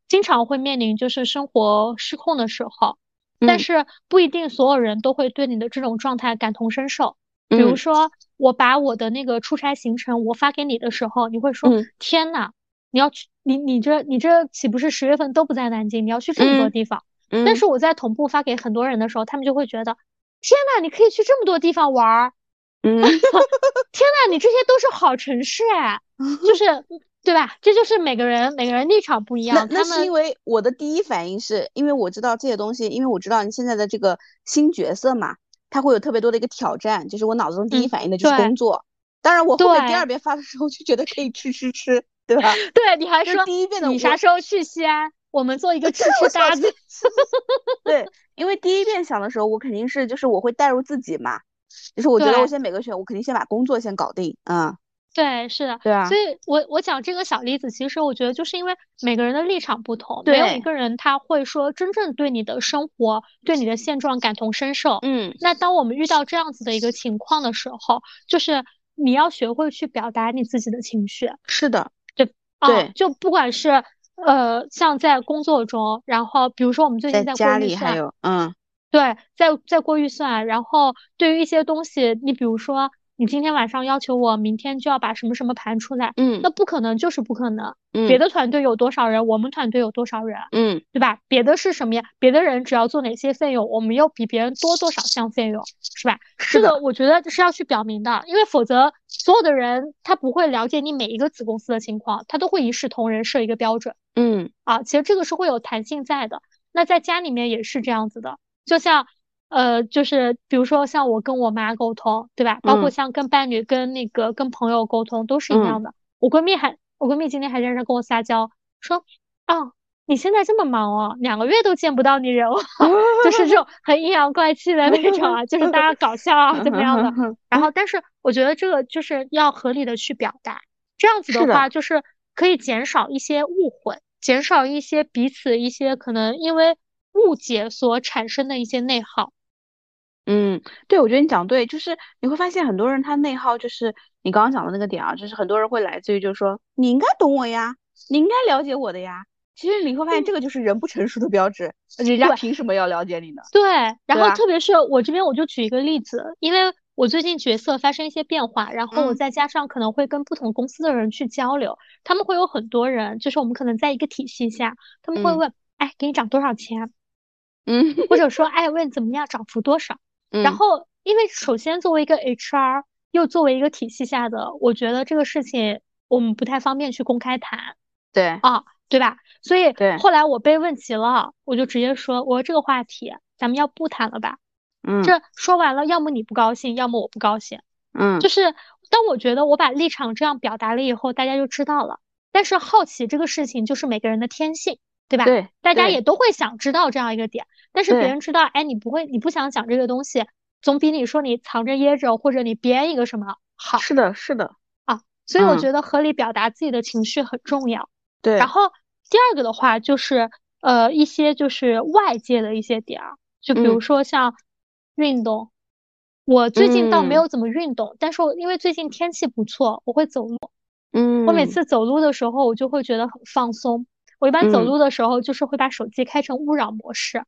经常会面临就是生活失控的时候，但是不一定所有人都会对你的这种状态感同身受。比如说，我把我的那个出差行程我发给你的时候，你会说：“天呐，你要去你你这你这岂不是十月份都不在南京？你要去这么多地方？”但是我在同步发给很多人的时候，他们就会觉得。天呐，你可以去这么多地方玩儿，嗯，天呐，你这些都是好城市哎，就是对吧？这就是每个人每个人立场不一样。那是因为我的第一反应是因为我知道这些东西，因为我知道你现在的这个新角色嘛，他会有特别多的一个挑战，就是我脑子中第一反应的就是工作。当然，我后面第二遍发的时候就觉得可以吃吃吃，对吧？对，你还说第一遍的你啥时候去西安？我们做一个 吃吃搭子。对。因为第一遍想的时候，我肯定是就是我会带入自己嘛，就是我觉得我先每个选，我肯定先把工作先搞定，嗯，对，是的，对啊，所以我我讲这个小例子，其实我觉得就是因为每个人的立场不同，没有一个人他会说真正对你的生活、对你的现状感同身受，嗯，那当我们遇到这样子的一个情况的时候，就是你要学会去表达你自己的情绪，是的，对，对，就不管是。呃，像在工作中，然后比如说我们最近在家里还有，嗯，对，在在过预算，然后对于一些东西，你比如说。你今天晚上要求我明天就要把什么什么盘出来，嗯，那不可能，就是不可能。嗯，别的团队有多少人，我们团队有多少人，嗯，对吧？别的是什么呀？别的人只要做哪些费用，我们又比别人多多少项费用，是吧？这个我觉得是要去表明的，因为否则所有的人他不会了解你每一个子公司的情况，他都会一视同仁设一个标准。嗯，啊，其实这个是会有弹性在的。那在家里面也是这样子的，就像。呃，就是比如说像我跟我妈沟通，对吧？包括像跟伴侣、跟那个跟朋友沟通都是一样的。我闺蜜还，我闺蜜今天还在那跟我撒娇，说，哦，你现在这么忙哦，两个月都见不到你人哦，就是这种 很阴阳怪气的那种啊，就是大家搞笑啊，怎么样的？然后，但是我觉得这个就是要合理的去表达，这样子的话，就是可以减少一些误会，减少一些彼此一些可能因为误解所产生的一些内耗。嗯，对，我觉得你讲对，就是你会发现很多人他内耗，就是你刚刚讲的那个点啊，就是很多人会来自于就是说你应该懂我呀，你应该了解我的呀。其实你会发现这个就是人不成熟的标志，人家凭什么要了解你呢？对，然后特别是我这边我就举一个例子，因为我最近角色发生一些变化，然后我再加上可能会跟不同公司的人去交流，他们会有很多人，就是我们可能在一个体系下，他们会问，哎，给你涨多少钱？嗯，或者说，哎，问怎么样，涨幅多少？然后，因为首先作为一个 HR，又作为一个体系下的，我觉得这个事情我们不太方便去公开谈。对啊，对吧？所以对后来我被问急了，我就直接说，我说这个话题咱们要不谈了吧？嗯，这说完了，要么你不高兴，要么我不高兴。嗯，就是当我觉得我把立场这样表达了以后，大家就知道了。但是好奇这个事情就是每个人的天性，对吧？对，大家也都会想知道这样一个点。但是别人知道，哎，你不会，你不想讲这个东西，总比你说你藏着掖着，或者你编一个什么好。是的，是的啊，所以我觉得合理表达自己的情绪很重要。对。然后第二个的话就是呃一些就是外界的一些点儿，就比如说像运动，我最近倒没有怎么运动，但是我因为最近天气不错，我会走路。嗯。我每次走路的时候，我就会觉得很放松。我一般走路的时候，就是会把手机开成勿扰模式。嗯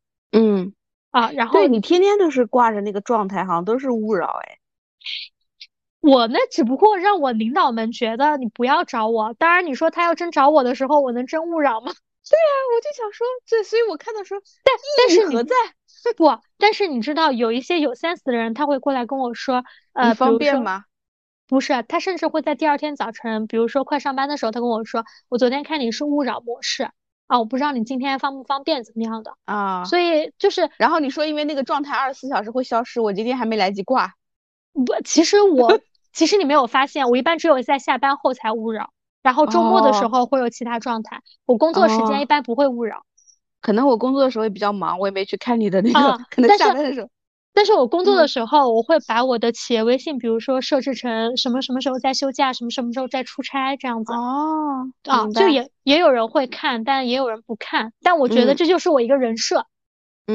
啊，然后对你天天都是挂着那个状态，好像都是勿扰哎。我那，只不过让我领导们觉得你不要找我。当然，你说他要真找我的时候，我能真勿扰吗？对啊，我就想说，对，所以我看到说，但但是何在？不，但是你知道，有一些有 sense 的人，他会过来跟我说，呃，方便吗？不是，他甚至会在第二天早晨，比如说快上班的时候，他跟我说，我昨天看你是勿扰模式。啊，我不知道你今天方不方便，怎么样的啊？所以就是，然后你说因为那个状态二十四小时会消失，我今天还没来及挂。不，其实我其实你没有发现，我一般只有在下班后才勿扰，然后周末的时候会有其他状态。我工作时间一般不会勿扰。可能我工作的时候也比较忙，我也没去看你的那个。可能下班的时候。但是我工作的时候，我会把我的企业微信，比如说设置成什么什么时候在休假，什么什么时候在出差这样子。哦，啊，就也也有人会看，但也有人不看。但我觉得这就是我一个人设，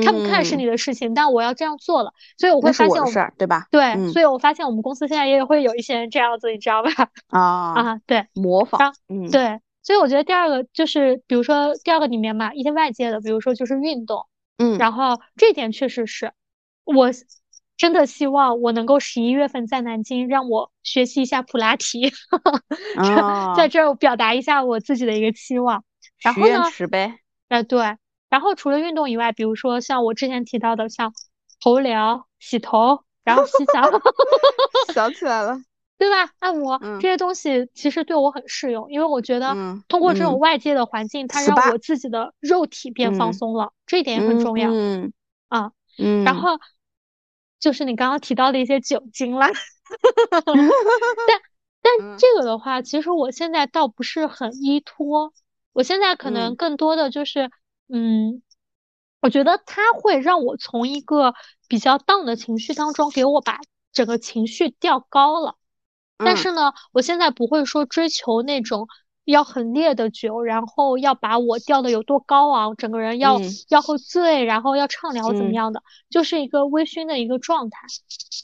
看不看是你的事情，但我要这样做了，所以我会发现我，对吧？对，所以我发现我们公司现在也会有一些人这样子，你知道吧？啊 啊，对，模仿，嗯，对。所以我觉得第二个就是，比如说第二个里面嘛，一些外界的，比如说就是运动，嗯，然后这点确实是我。真的希望我能够十一月份在南京，让我学习一下普拉提，在这儿表达一下我自己的一个期望。然后呢？哎，对。然后除了运动以外，比如说像我之前提到的，像头疗、洗头，然后洗澡 想起来了，对吧？按摩这些东西其实对我很适用，因为我觉得通过这种外界的环境，它让我自己的肉体变放松了，这一点也很重要。嗯啊，嗯，然后。就是你刚刚提到的一些酒精啦，但 但这个的话，其实我现在倒不是很依托，我现在可能更多的就是，嗯，我觉得它会让我从一个比较 down 的情绪当中，给我把整个情绪调高了，但是呢，我现在不会说追求那种。要很烈的酒，然后要把我吊的有多高昂，整个人要要喝醉，然后要畅聊怎么样的，就是一个微醺的一个状态。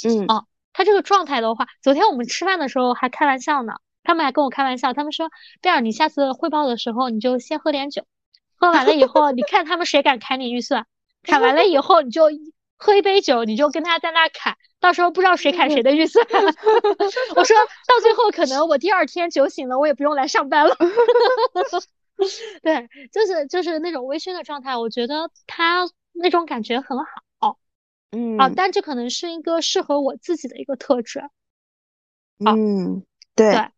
嗯啊，他这个状态的话，昨天我们吃饭的时候还开玩笑呢，他们还跟我开玩笑，他们说贝尔，你下次汇报的时候你就先喝点酒，喝完了以后你看他们谁敢砍你预算，砍完了以后你就。喝一杯酒，你就跟他在那砍，到时候不知道谁砍谁的预算。我说到最后，可能我第二天酒醒了，我也不用来上班了。对，就是就是那种微醺的状态，我觉得他那种感觉很好。嗯啊，但这可能是一个适合我自己的一个特质。嗯，对。对。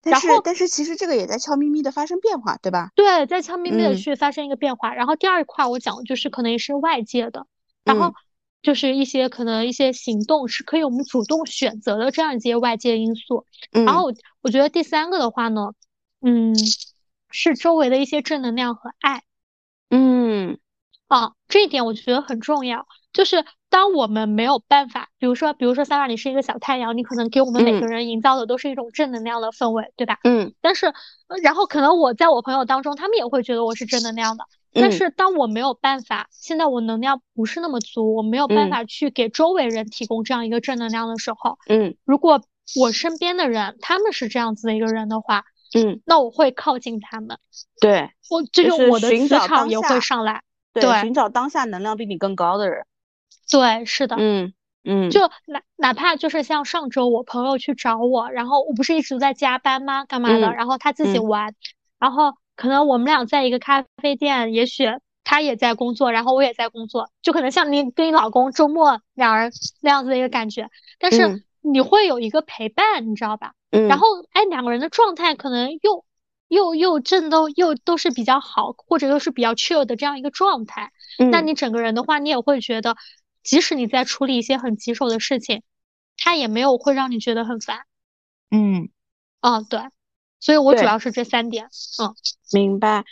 但是但是其实这个也在悄咪咪的发生变化，对吧？对，在悄咪咪的去发生一个变化。然后第二块我讲的就是可能也是外界的，然后。就是一些可能一些行动是可以我们主动选择的这样一些外界因素，然后我觉得第三个的话呢，嗯，是周围的一些正能量和爱，嗯，啊，这一点我觉得很重要。就是当我们没有办法，比如说，比如说三娃，你是一个小太阳，你可能给我们每个人营造的都是一种正能量的氛围，对吧？嗯。但是，然后可能我在我朋友当中，他们也会觉得我是正能量的。但是当我没有办法，现在我能量不是那么足，我没有办法去给周围人提供这样一个正能量的时候，嗯，如果我身边的人他们是这样子的一个人的话，嗯，那我会靠近他们，对，我就是我的磁场也会上来，对，寻找当下能量比你更高的人，对，是的，嗯，嗯，就哪哪怕就是像上周我朋友去找我，然后我不是一直在加班吗？干嘛的？然后他自己玩，然后可能我们俩在一个咖啡店，也许他也在工作，然后我也在工作，就可能像你跟你老公周末两人那样子的一个感觉，但是你会有一个陪伴，你知道吧？嗯，然后哎，两个人的状态可能又又又正都又都是比较好，或者又是比较 chill 的这样一个状态，嗯那你整个人的话，你也会觉得。即使你在处理一些很棘手的事情，他也没有会让你觉得很烦。嗯，哦，对，所以我主要是这三点。嗯，明白。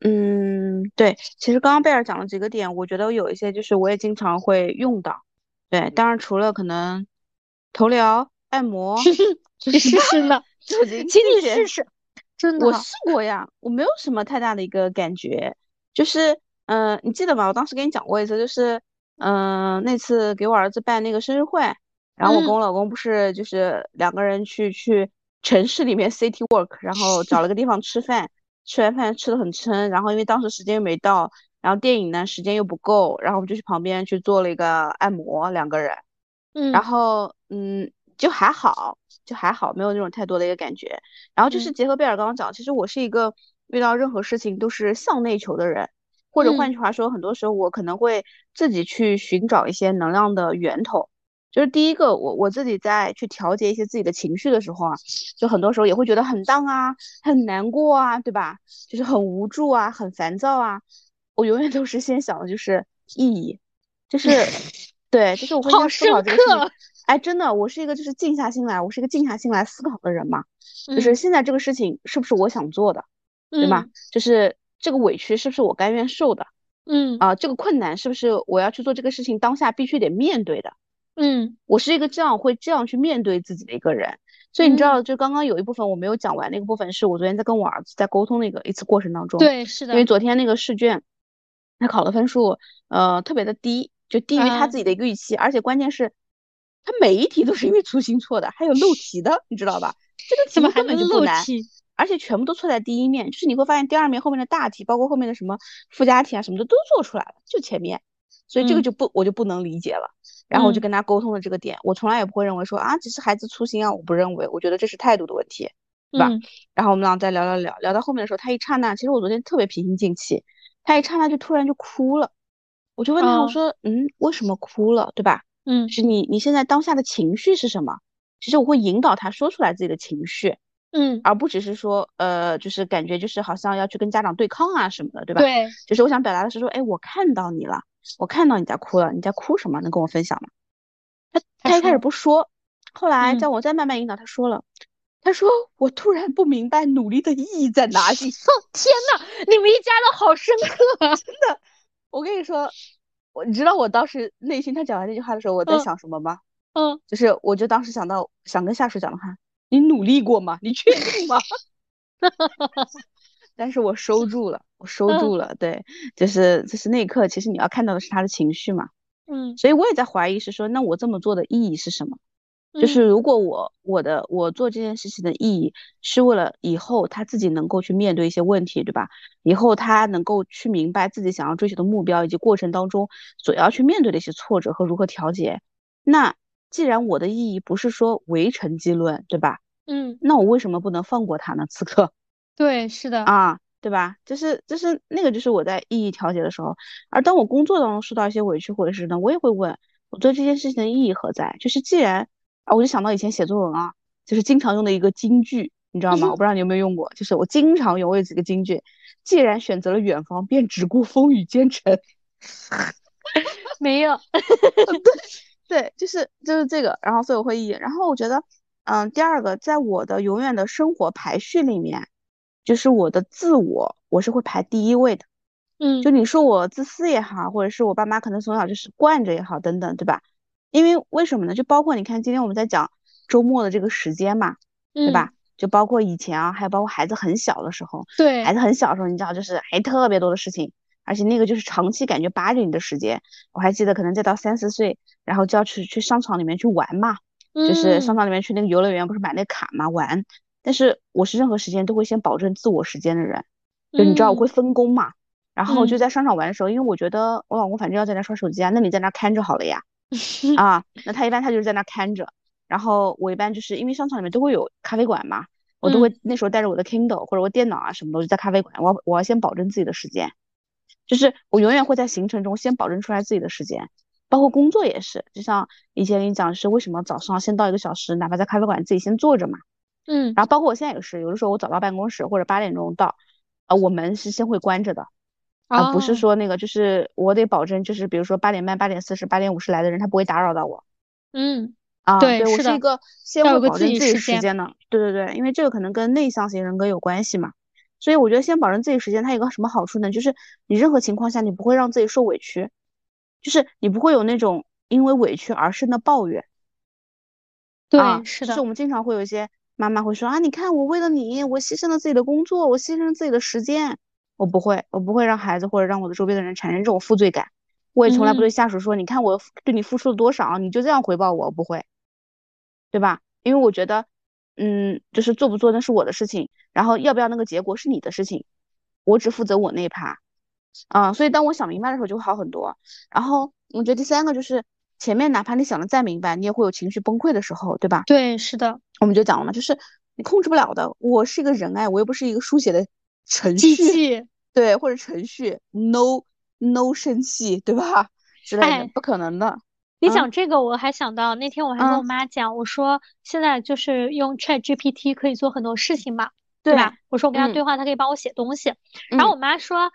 嗯，对，其实刚刚贝尔讲了几个点，我觉得有一些就是我也经常会用到。对，当然除了可能头疗、按摩，你试试呢？酒精，请你试试。真的，我试过呀，我没有什么太大的一个感觉。就是，嗯，你记得吗？我当时跟你讲过一次，就是。嗯，那次给我儿子办那个生日会，然后我跟我老公不是就是两个人去去城市里面 city walk，然后找了个地方吃饭，吃完饭吃的很撑，然后因为当时时间又没到，然后电影呢时间又不够，然后我们就去旁边去做了一个按摩，两个人，嗯，然后嗯就还好，就还好，没有那种太多的一个感觉，然后就是结合贝尔刚刚讲，其实我是一个遇到任何事情都是向内求的人。或者换句话说，很多时候我可能会自己去寻找一些能量的源头。就是第一个，我我自己在去调节一些自己的情绪的时候啊，就很多时候也会觉得很荡啊，很难过啊，对吧？就是很无助啊，很烦躁啊。我永远都是先想的就是意义，就是 对，就是我会先思考这个事情。哎，真的，我是一个就是静下心来，我是一个静下心来思考的人嘛。就是现在这个事情是不是我想做的，对吗？就是。这个委屈是不是我甘愿受的？嗯啊，这个困难是不是我要去做这个事情当下必须得面对的？嗯，我是一个这样会这样去面对自己的一个人。所以你知道，就刚刚有一部分我没有讲完，那个部分是我昨天在跟我儿子在沟通那个一次过程当中。对，是的。因为昨天那个试卷，他考的分数呃特别的低，就低于他自己的一个预期，而且关键是，他每一题都是因为粗心错的，还有漏题的，你知道吧？这个题根本就不难。而且全部都错在第一面，就是你会发现第二面后面的大题，包括后面的什么附加题啊什么的都做出来了，就前面，所以这个就不我就不能理解了。然后我就跟他沟通了这个点，我从来也不会认为说啊只是孩子粗心啊，我不认为，我觉得这是态度的问题，对吧？然后我们俩再聊聊聊，聊到后面的时候，他一刹那，其实我昨天特别平心静气，他一刹那就突然就哭了，我就问他我说嗯为什么哭了，对吧？嗯，是你你现在当下的情绪是什么？其实我会引导他说出来自己的情绪。嗯，而不只是说，呃，就是感觉就是好像要去跟家长对抗啊什么的，对吧？对，就是我想表达的是说，哎，我看到你了，我看到你在哭了，你在哭什么？能跟我分享吗？他他一开始不说，后来在我再慢慢引导，他说了，他说我突然不明白努力的意义在哪里。天呐，你们一家都好深刻，啊 真的。我跟你说，我你知道我当时内心他讲完这句话的时候我在想什么吗？嗯，就是我就当时想到想跟下属讲的话。你努力过吗？你确定吗？但是我收 住了，我收住了。对，就是就是那一刻，其实你要看到的是他的情绪嘛。嗯。所以我也在怀疑，是说那我这么做的意义是什么？就是如果我我的我做这件事情的意义是为了以后他自己能够去面对一些问题，对吧？以后他能够去明白自己想要追求的目标以及过程当中所要去面对的一些挫折和如何调节，那。既然我的意义不是说唯成绩论，对吧？嗯，那我为什么不能放过他呢？此刻，对，是的啊，对吧？就是就是那个，就是我在意义调节的时候，而当我工作当中受到一些委屈或者是呢，我也会问我做这件事情的意义何在？就是既然啊，我就想到以前写作文啊，就是经常用的一个金句，你知道吗？我不知道你有没有用过，就是我经常用，我有几个金句，既然选择了远方，便只顾风雨兼程。没有，对。对，就是就是这个，然后所以我会意，然后我觉得，嗯，第二个，在我的永远的生活排序里面，就是我的自我，我是会排第一位的，嗯，就你说我自私也好，或者是我爸妈可能从小就是惯着也好，等等，对吧？因为为什么呢？就包括你看，今天我们在讲周末的这个时间嘛，对吧？就包括以前啊，还有包括孩子很小的时候，对，孩子很小的时候，你知道，就是还特别多的事情。而且那个就是长期感觉扒着你的时间，我还记得可能再到三四岁，然后就要去去商场里面去玩嘛，就是商场里面去那个游乐园不是买那卡嘛玩。但是我是任何时间都会先保证自我时间的人，就你知道我会分工嘛，然后就在商场玩的时候，因为我觉得我老公反正要在那刷手机啊，那你在那看着好了呀，啊，那他一般他就是在那看着，然后我一般就是因为商场里面都会有咖啡馆嘛，我都会那时候带着我的 Kindle 或者我电脑啊什么的，我就在咖啡馆，我我要先保证自己的时间，就是我永远会在行程中先保证出来自己的时间。包括工作也是，就像以前跟你讲，是为什么早上先到一个小时，哪怕在咖啡馆自己先坐着嘛。嗯，然后包括我现在也是，有的时候我早到办公室或者八点钟到，呃，我门是先会关着的，啊，不是说那个，就是我得保证，就是比如说八点半、八点四十、八点五十来的人，他不会打扰到我。嗯，啊，对，我是一个先会保证自己时间的。对对对，因为这个可能跟内向型人格有关系嘛，所以我觉得先保证自己时间，它有个什么好处呢？就是你任何情况下你不会让自己受委屈，就是你不会有那种。因为委屈而生的抱怨，对，是的，是我们经常会有一些妈妈会说啊，你看我为了你，我牺牲了自己的工作，我牺牲了自己的时间，我不会，我不会让孩子或者让我的周边的人产生这种负罪感，我也从来不对下属说，你看我对你付出了多少，你就这样回报我，不会，对吧？因为我觉得，嗯，就是做不做那是我的事情，然后要不要那个结果是你的事情，我只负责我那一趴，啊，所以当我想明白的时候就会好很多，然后我觉得第三个就是。前面哪怕你想的再明白，你也会有情绪崩溃的时候，对吧？对，是的。我们就讲了嘛，就是你控制不了的。我是一个人哎，我又不是一个书写的程序，对，或者程序，no no 生气，对吧？之类的，不可能的。你讲这个，我还想到那天我还跟我妈讲，我说现在就是用 Chat GPT 可以做很多事情嘛，对吧？我说我跟他对话，他可以帮我写东西。然后我妈说啊，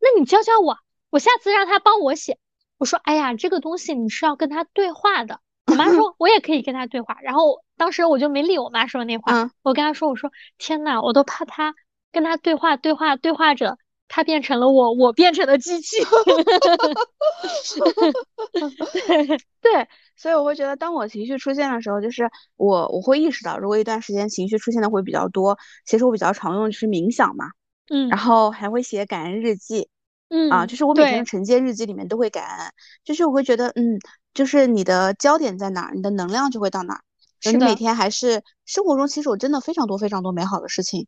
那你教教我，我下次让他帮我写。我说，哎呀，这个东西你是要跟他对话的。我妈说，我也可以跟他对话。然后当时我就没理我妈说那话。我跟他说，我说天呐，我都怕他跟他对话，对话，对话着，他变成了我，我变成了机器。对，所以我会觉得，当我情绪出现的时候，就是我我会意识到，如果一段时间情绪出现的会比较多，其实我比较常用的就是冥想嘛。嗯。然后还会写感恩日记。嗯啊，就是我每天的晨间日记里面都会感恩，就是我会觉得，嗯，就是你的焦点在哪儿，你的能量就会到哪儿。你每天还是生活中，其实我真的非常多非常多美好的事情。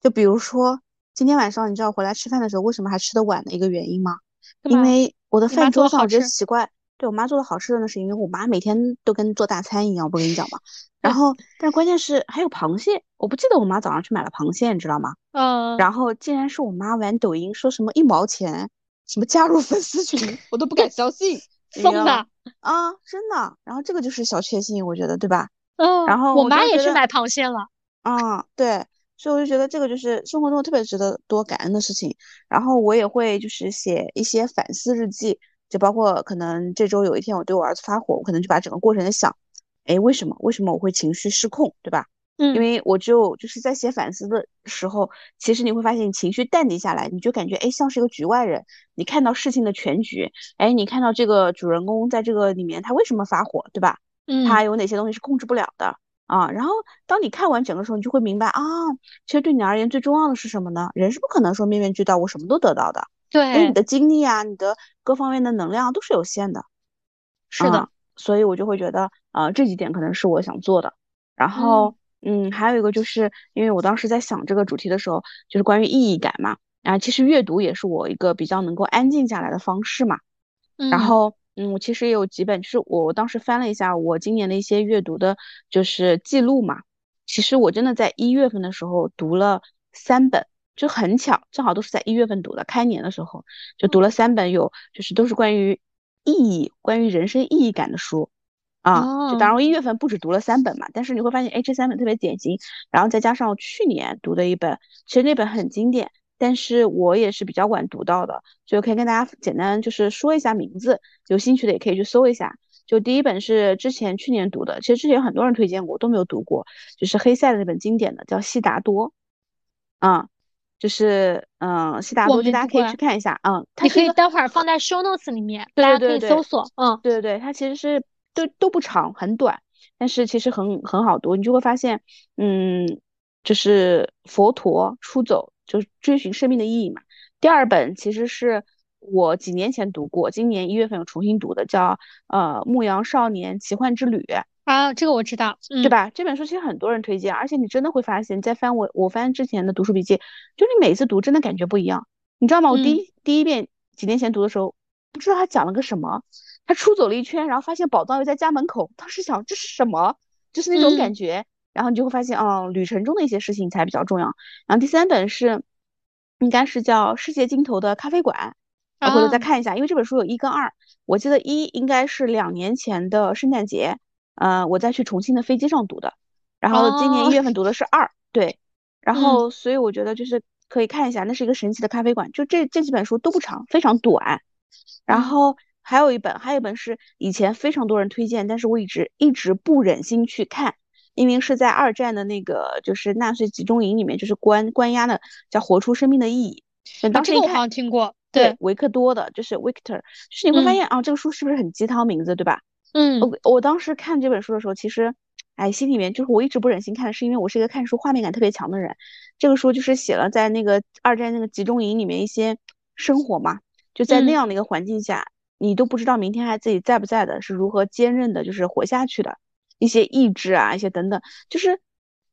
就比如说今天晚上，你知道回来吃饭的时候为什么还吃的晚的一个原因吗？因为我的饭桌上我觉得奇怪，对我妈做的好吃的呢，是因为我妈每天都跟做大餐一样，我不跟你讲吗？然后，但关键是还有螃蟹，我不记得我妈早上去买了螃蟹，你知道吗？嗯。然后竟然是我妈玩抖音说什么一毛钱，什么加入粉丝群，我都不敢相信，送的啊，真的。然后这个就是小确幸，我觉得对吧？嗯。然后我妈也去买螃蟹了。啊，对，所以我就觉得这个就是生活中特别值得多感恩的事情。然后我也会就是写一些反思日记，就包括可能这周有一天我对我儿子发火，我可能就把整个过程在想。哎，为什么？为什么我会情绪失控，对吧？嗯，因为我就就是在写反思的时候，其实你会发现，你情绪淡定下来，你就感觉哎，像是一个局外人，你看到事情的全局，哎，你看到这个主人公在这个里面他为什么发火，对吧？嗯，他有哪些东西是控制不了的啊？然后当你看完整个时候，你就会明白啊，其实对你而言最重要的是什么呢？人是不可能说面面俱到，我什么都得到的。对，因为，你的精力啊，你的各方面的能量都是有限的。是的。所以我就会觉得，呃，这几点可能是我想做的。然后，嗯，还有一个就是，因为我当时在想这个主题的时候，就是关于意义感嘛。啊，其实阅读也是我一个比较能够安静下来的方式嘛。然后，嗯，我其实也有几本，就是我当时翻了一下我今年的一些阅读的，就是记录嘛。其实我真的在一月份的时候读了三本，就很巧，正好都是在一月份读的。开年的时候就读了三本，有就是都是关于。意义关于人生意义感的书啊，就当然我一月份不止读了三本嘛，但是你会发现，哎，这三本特别典型，然后再加上去年读的一本，其实那本很经典，但是我也是比较晚读到的，就可以跟大家简单就是说一下名字，有兴趣的也可以去搜一下。就第一本是之前去年读的，其实之前有很多人推荐过，都没有读过，就是黑塞的那本经典的叫《悉达多》，啊。就是嗯，悉达多，大家可以去看一下，嗯，你可以待会儿放在 show notes 里面，大家可以搜索，嗯，对对对，它其实是都都不长，很短，但是其实很很好读，你就会发现，嗯，就是佛陀出走，就是追寻生命的意义嘛。第二本其实是我几年前读过，今年一月份又重新读的，叫呃《牧羊少年奇幻之旅》。啊，这个我知道，对吧？这本书其实很多人推荐，而且你真的会发现，在翻我我翻之前的读书笔记，就你每次读真的感觉不一样，你知道吗？我第一第一遍几年前读的时候，不知道他讲了个什么，他出走了一圈，然后发现宝藏又在家门口，当时想这是什么？就是那种感觉。然后你就会发现，哦，旅程中的一些事情才比较重要。然后第三本是，应该是叫《世界尽头的咖啡馆》，我回头再看一下，因为这本书有一跟二，我记得一应该是两年前的圣诞节，呃，我再去重庆的飞机上读的。然后今年一月份读的是二，对。然后所以我觉得就是可以看一下，那是一个神奇的咖啡馆。就这这几本书都不长，非常短。然后还有一本，还有一本是以前非常多人推荐，但是我一直一直不忍心去看。因为是在二战的那个就是纳粹集中营里面，就是关关押的，叫《活出生命的意义》。当时我好像听过，对维克多的，就是 Victor，就是你会发现啊，这个书是不是很鸡汤名字，对吧？嗯，我我当时看这本书的时候，其实，哎，心里面就是我一直不忍心看，是因为我是一个看书画面感特别强的人。这个书就是写了在那个二战那个集中营里面一些生活嘛，就在那样的一个环境下，你都不知道明天还自己在不在的，是如何坚韧的，就是活下去的。一些意志啊，一些等等，就是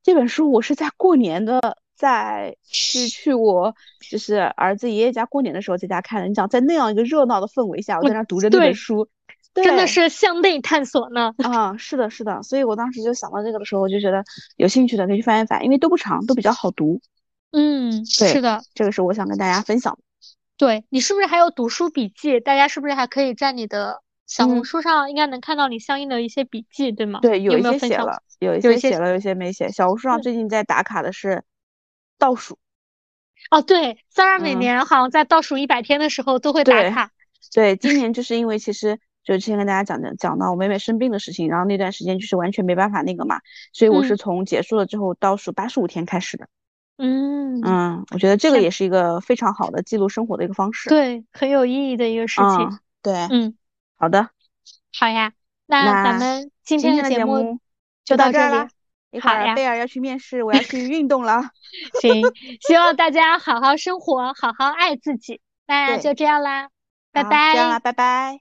这本书，我是在过年的，在去去我就是儿子爷爷家过年的时候在家看的。你想在那样一个热闹的氛围下，我在那读着那本书，真的是向内探索呢。啊，是的，是的。所以我当时就想到这个的时候，我就觉得有兴趣的可以去翻一翻，因为都不长，都比较好读。嗯，是的，这个是我想跟大家分享。对你是不是还有读书笔记？大家是不是还可以在你的？小红书上应该能看到你相应的一些笔记，对吗？对，有一些写了，有一些写了，有一些没写。小红书上最近在打卡的是倒数。哦，对，三儿每年好像在倒数一百天的时候都会打卡。对，今年就是因为其实就之前跟大家讲的讲到我妹妹生病的事情，然后那段时间就是完全没办法那个嘛，所以我是从结束了之后倒数八十五天开始的。嗯嗯，我觉得这个也是一个非常好的记录生活的一个方式。对，很有意义的一个事情。对，嗯。好的，好呀，那咱们今天的节目就到这里。一会儿贝尔要去面试，我要去运动了。行，希望大家好好生活，好好爱自己。那就这样啦，拜拜。这样啦，拜拜。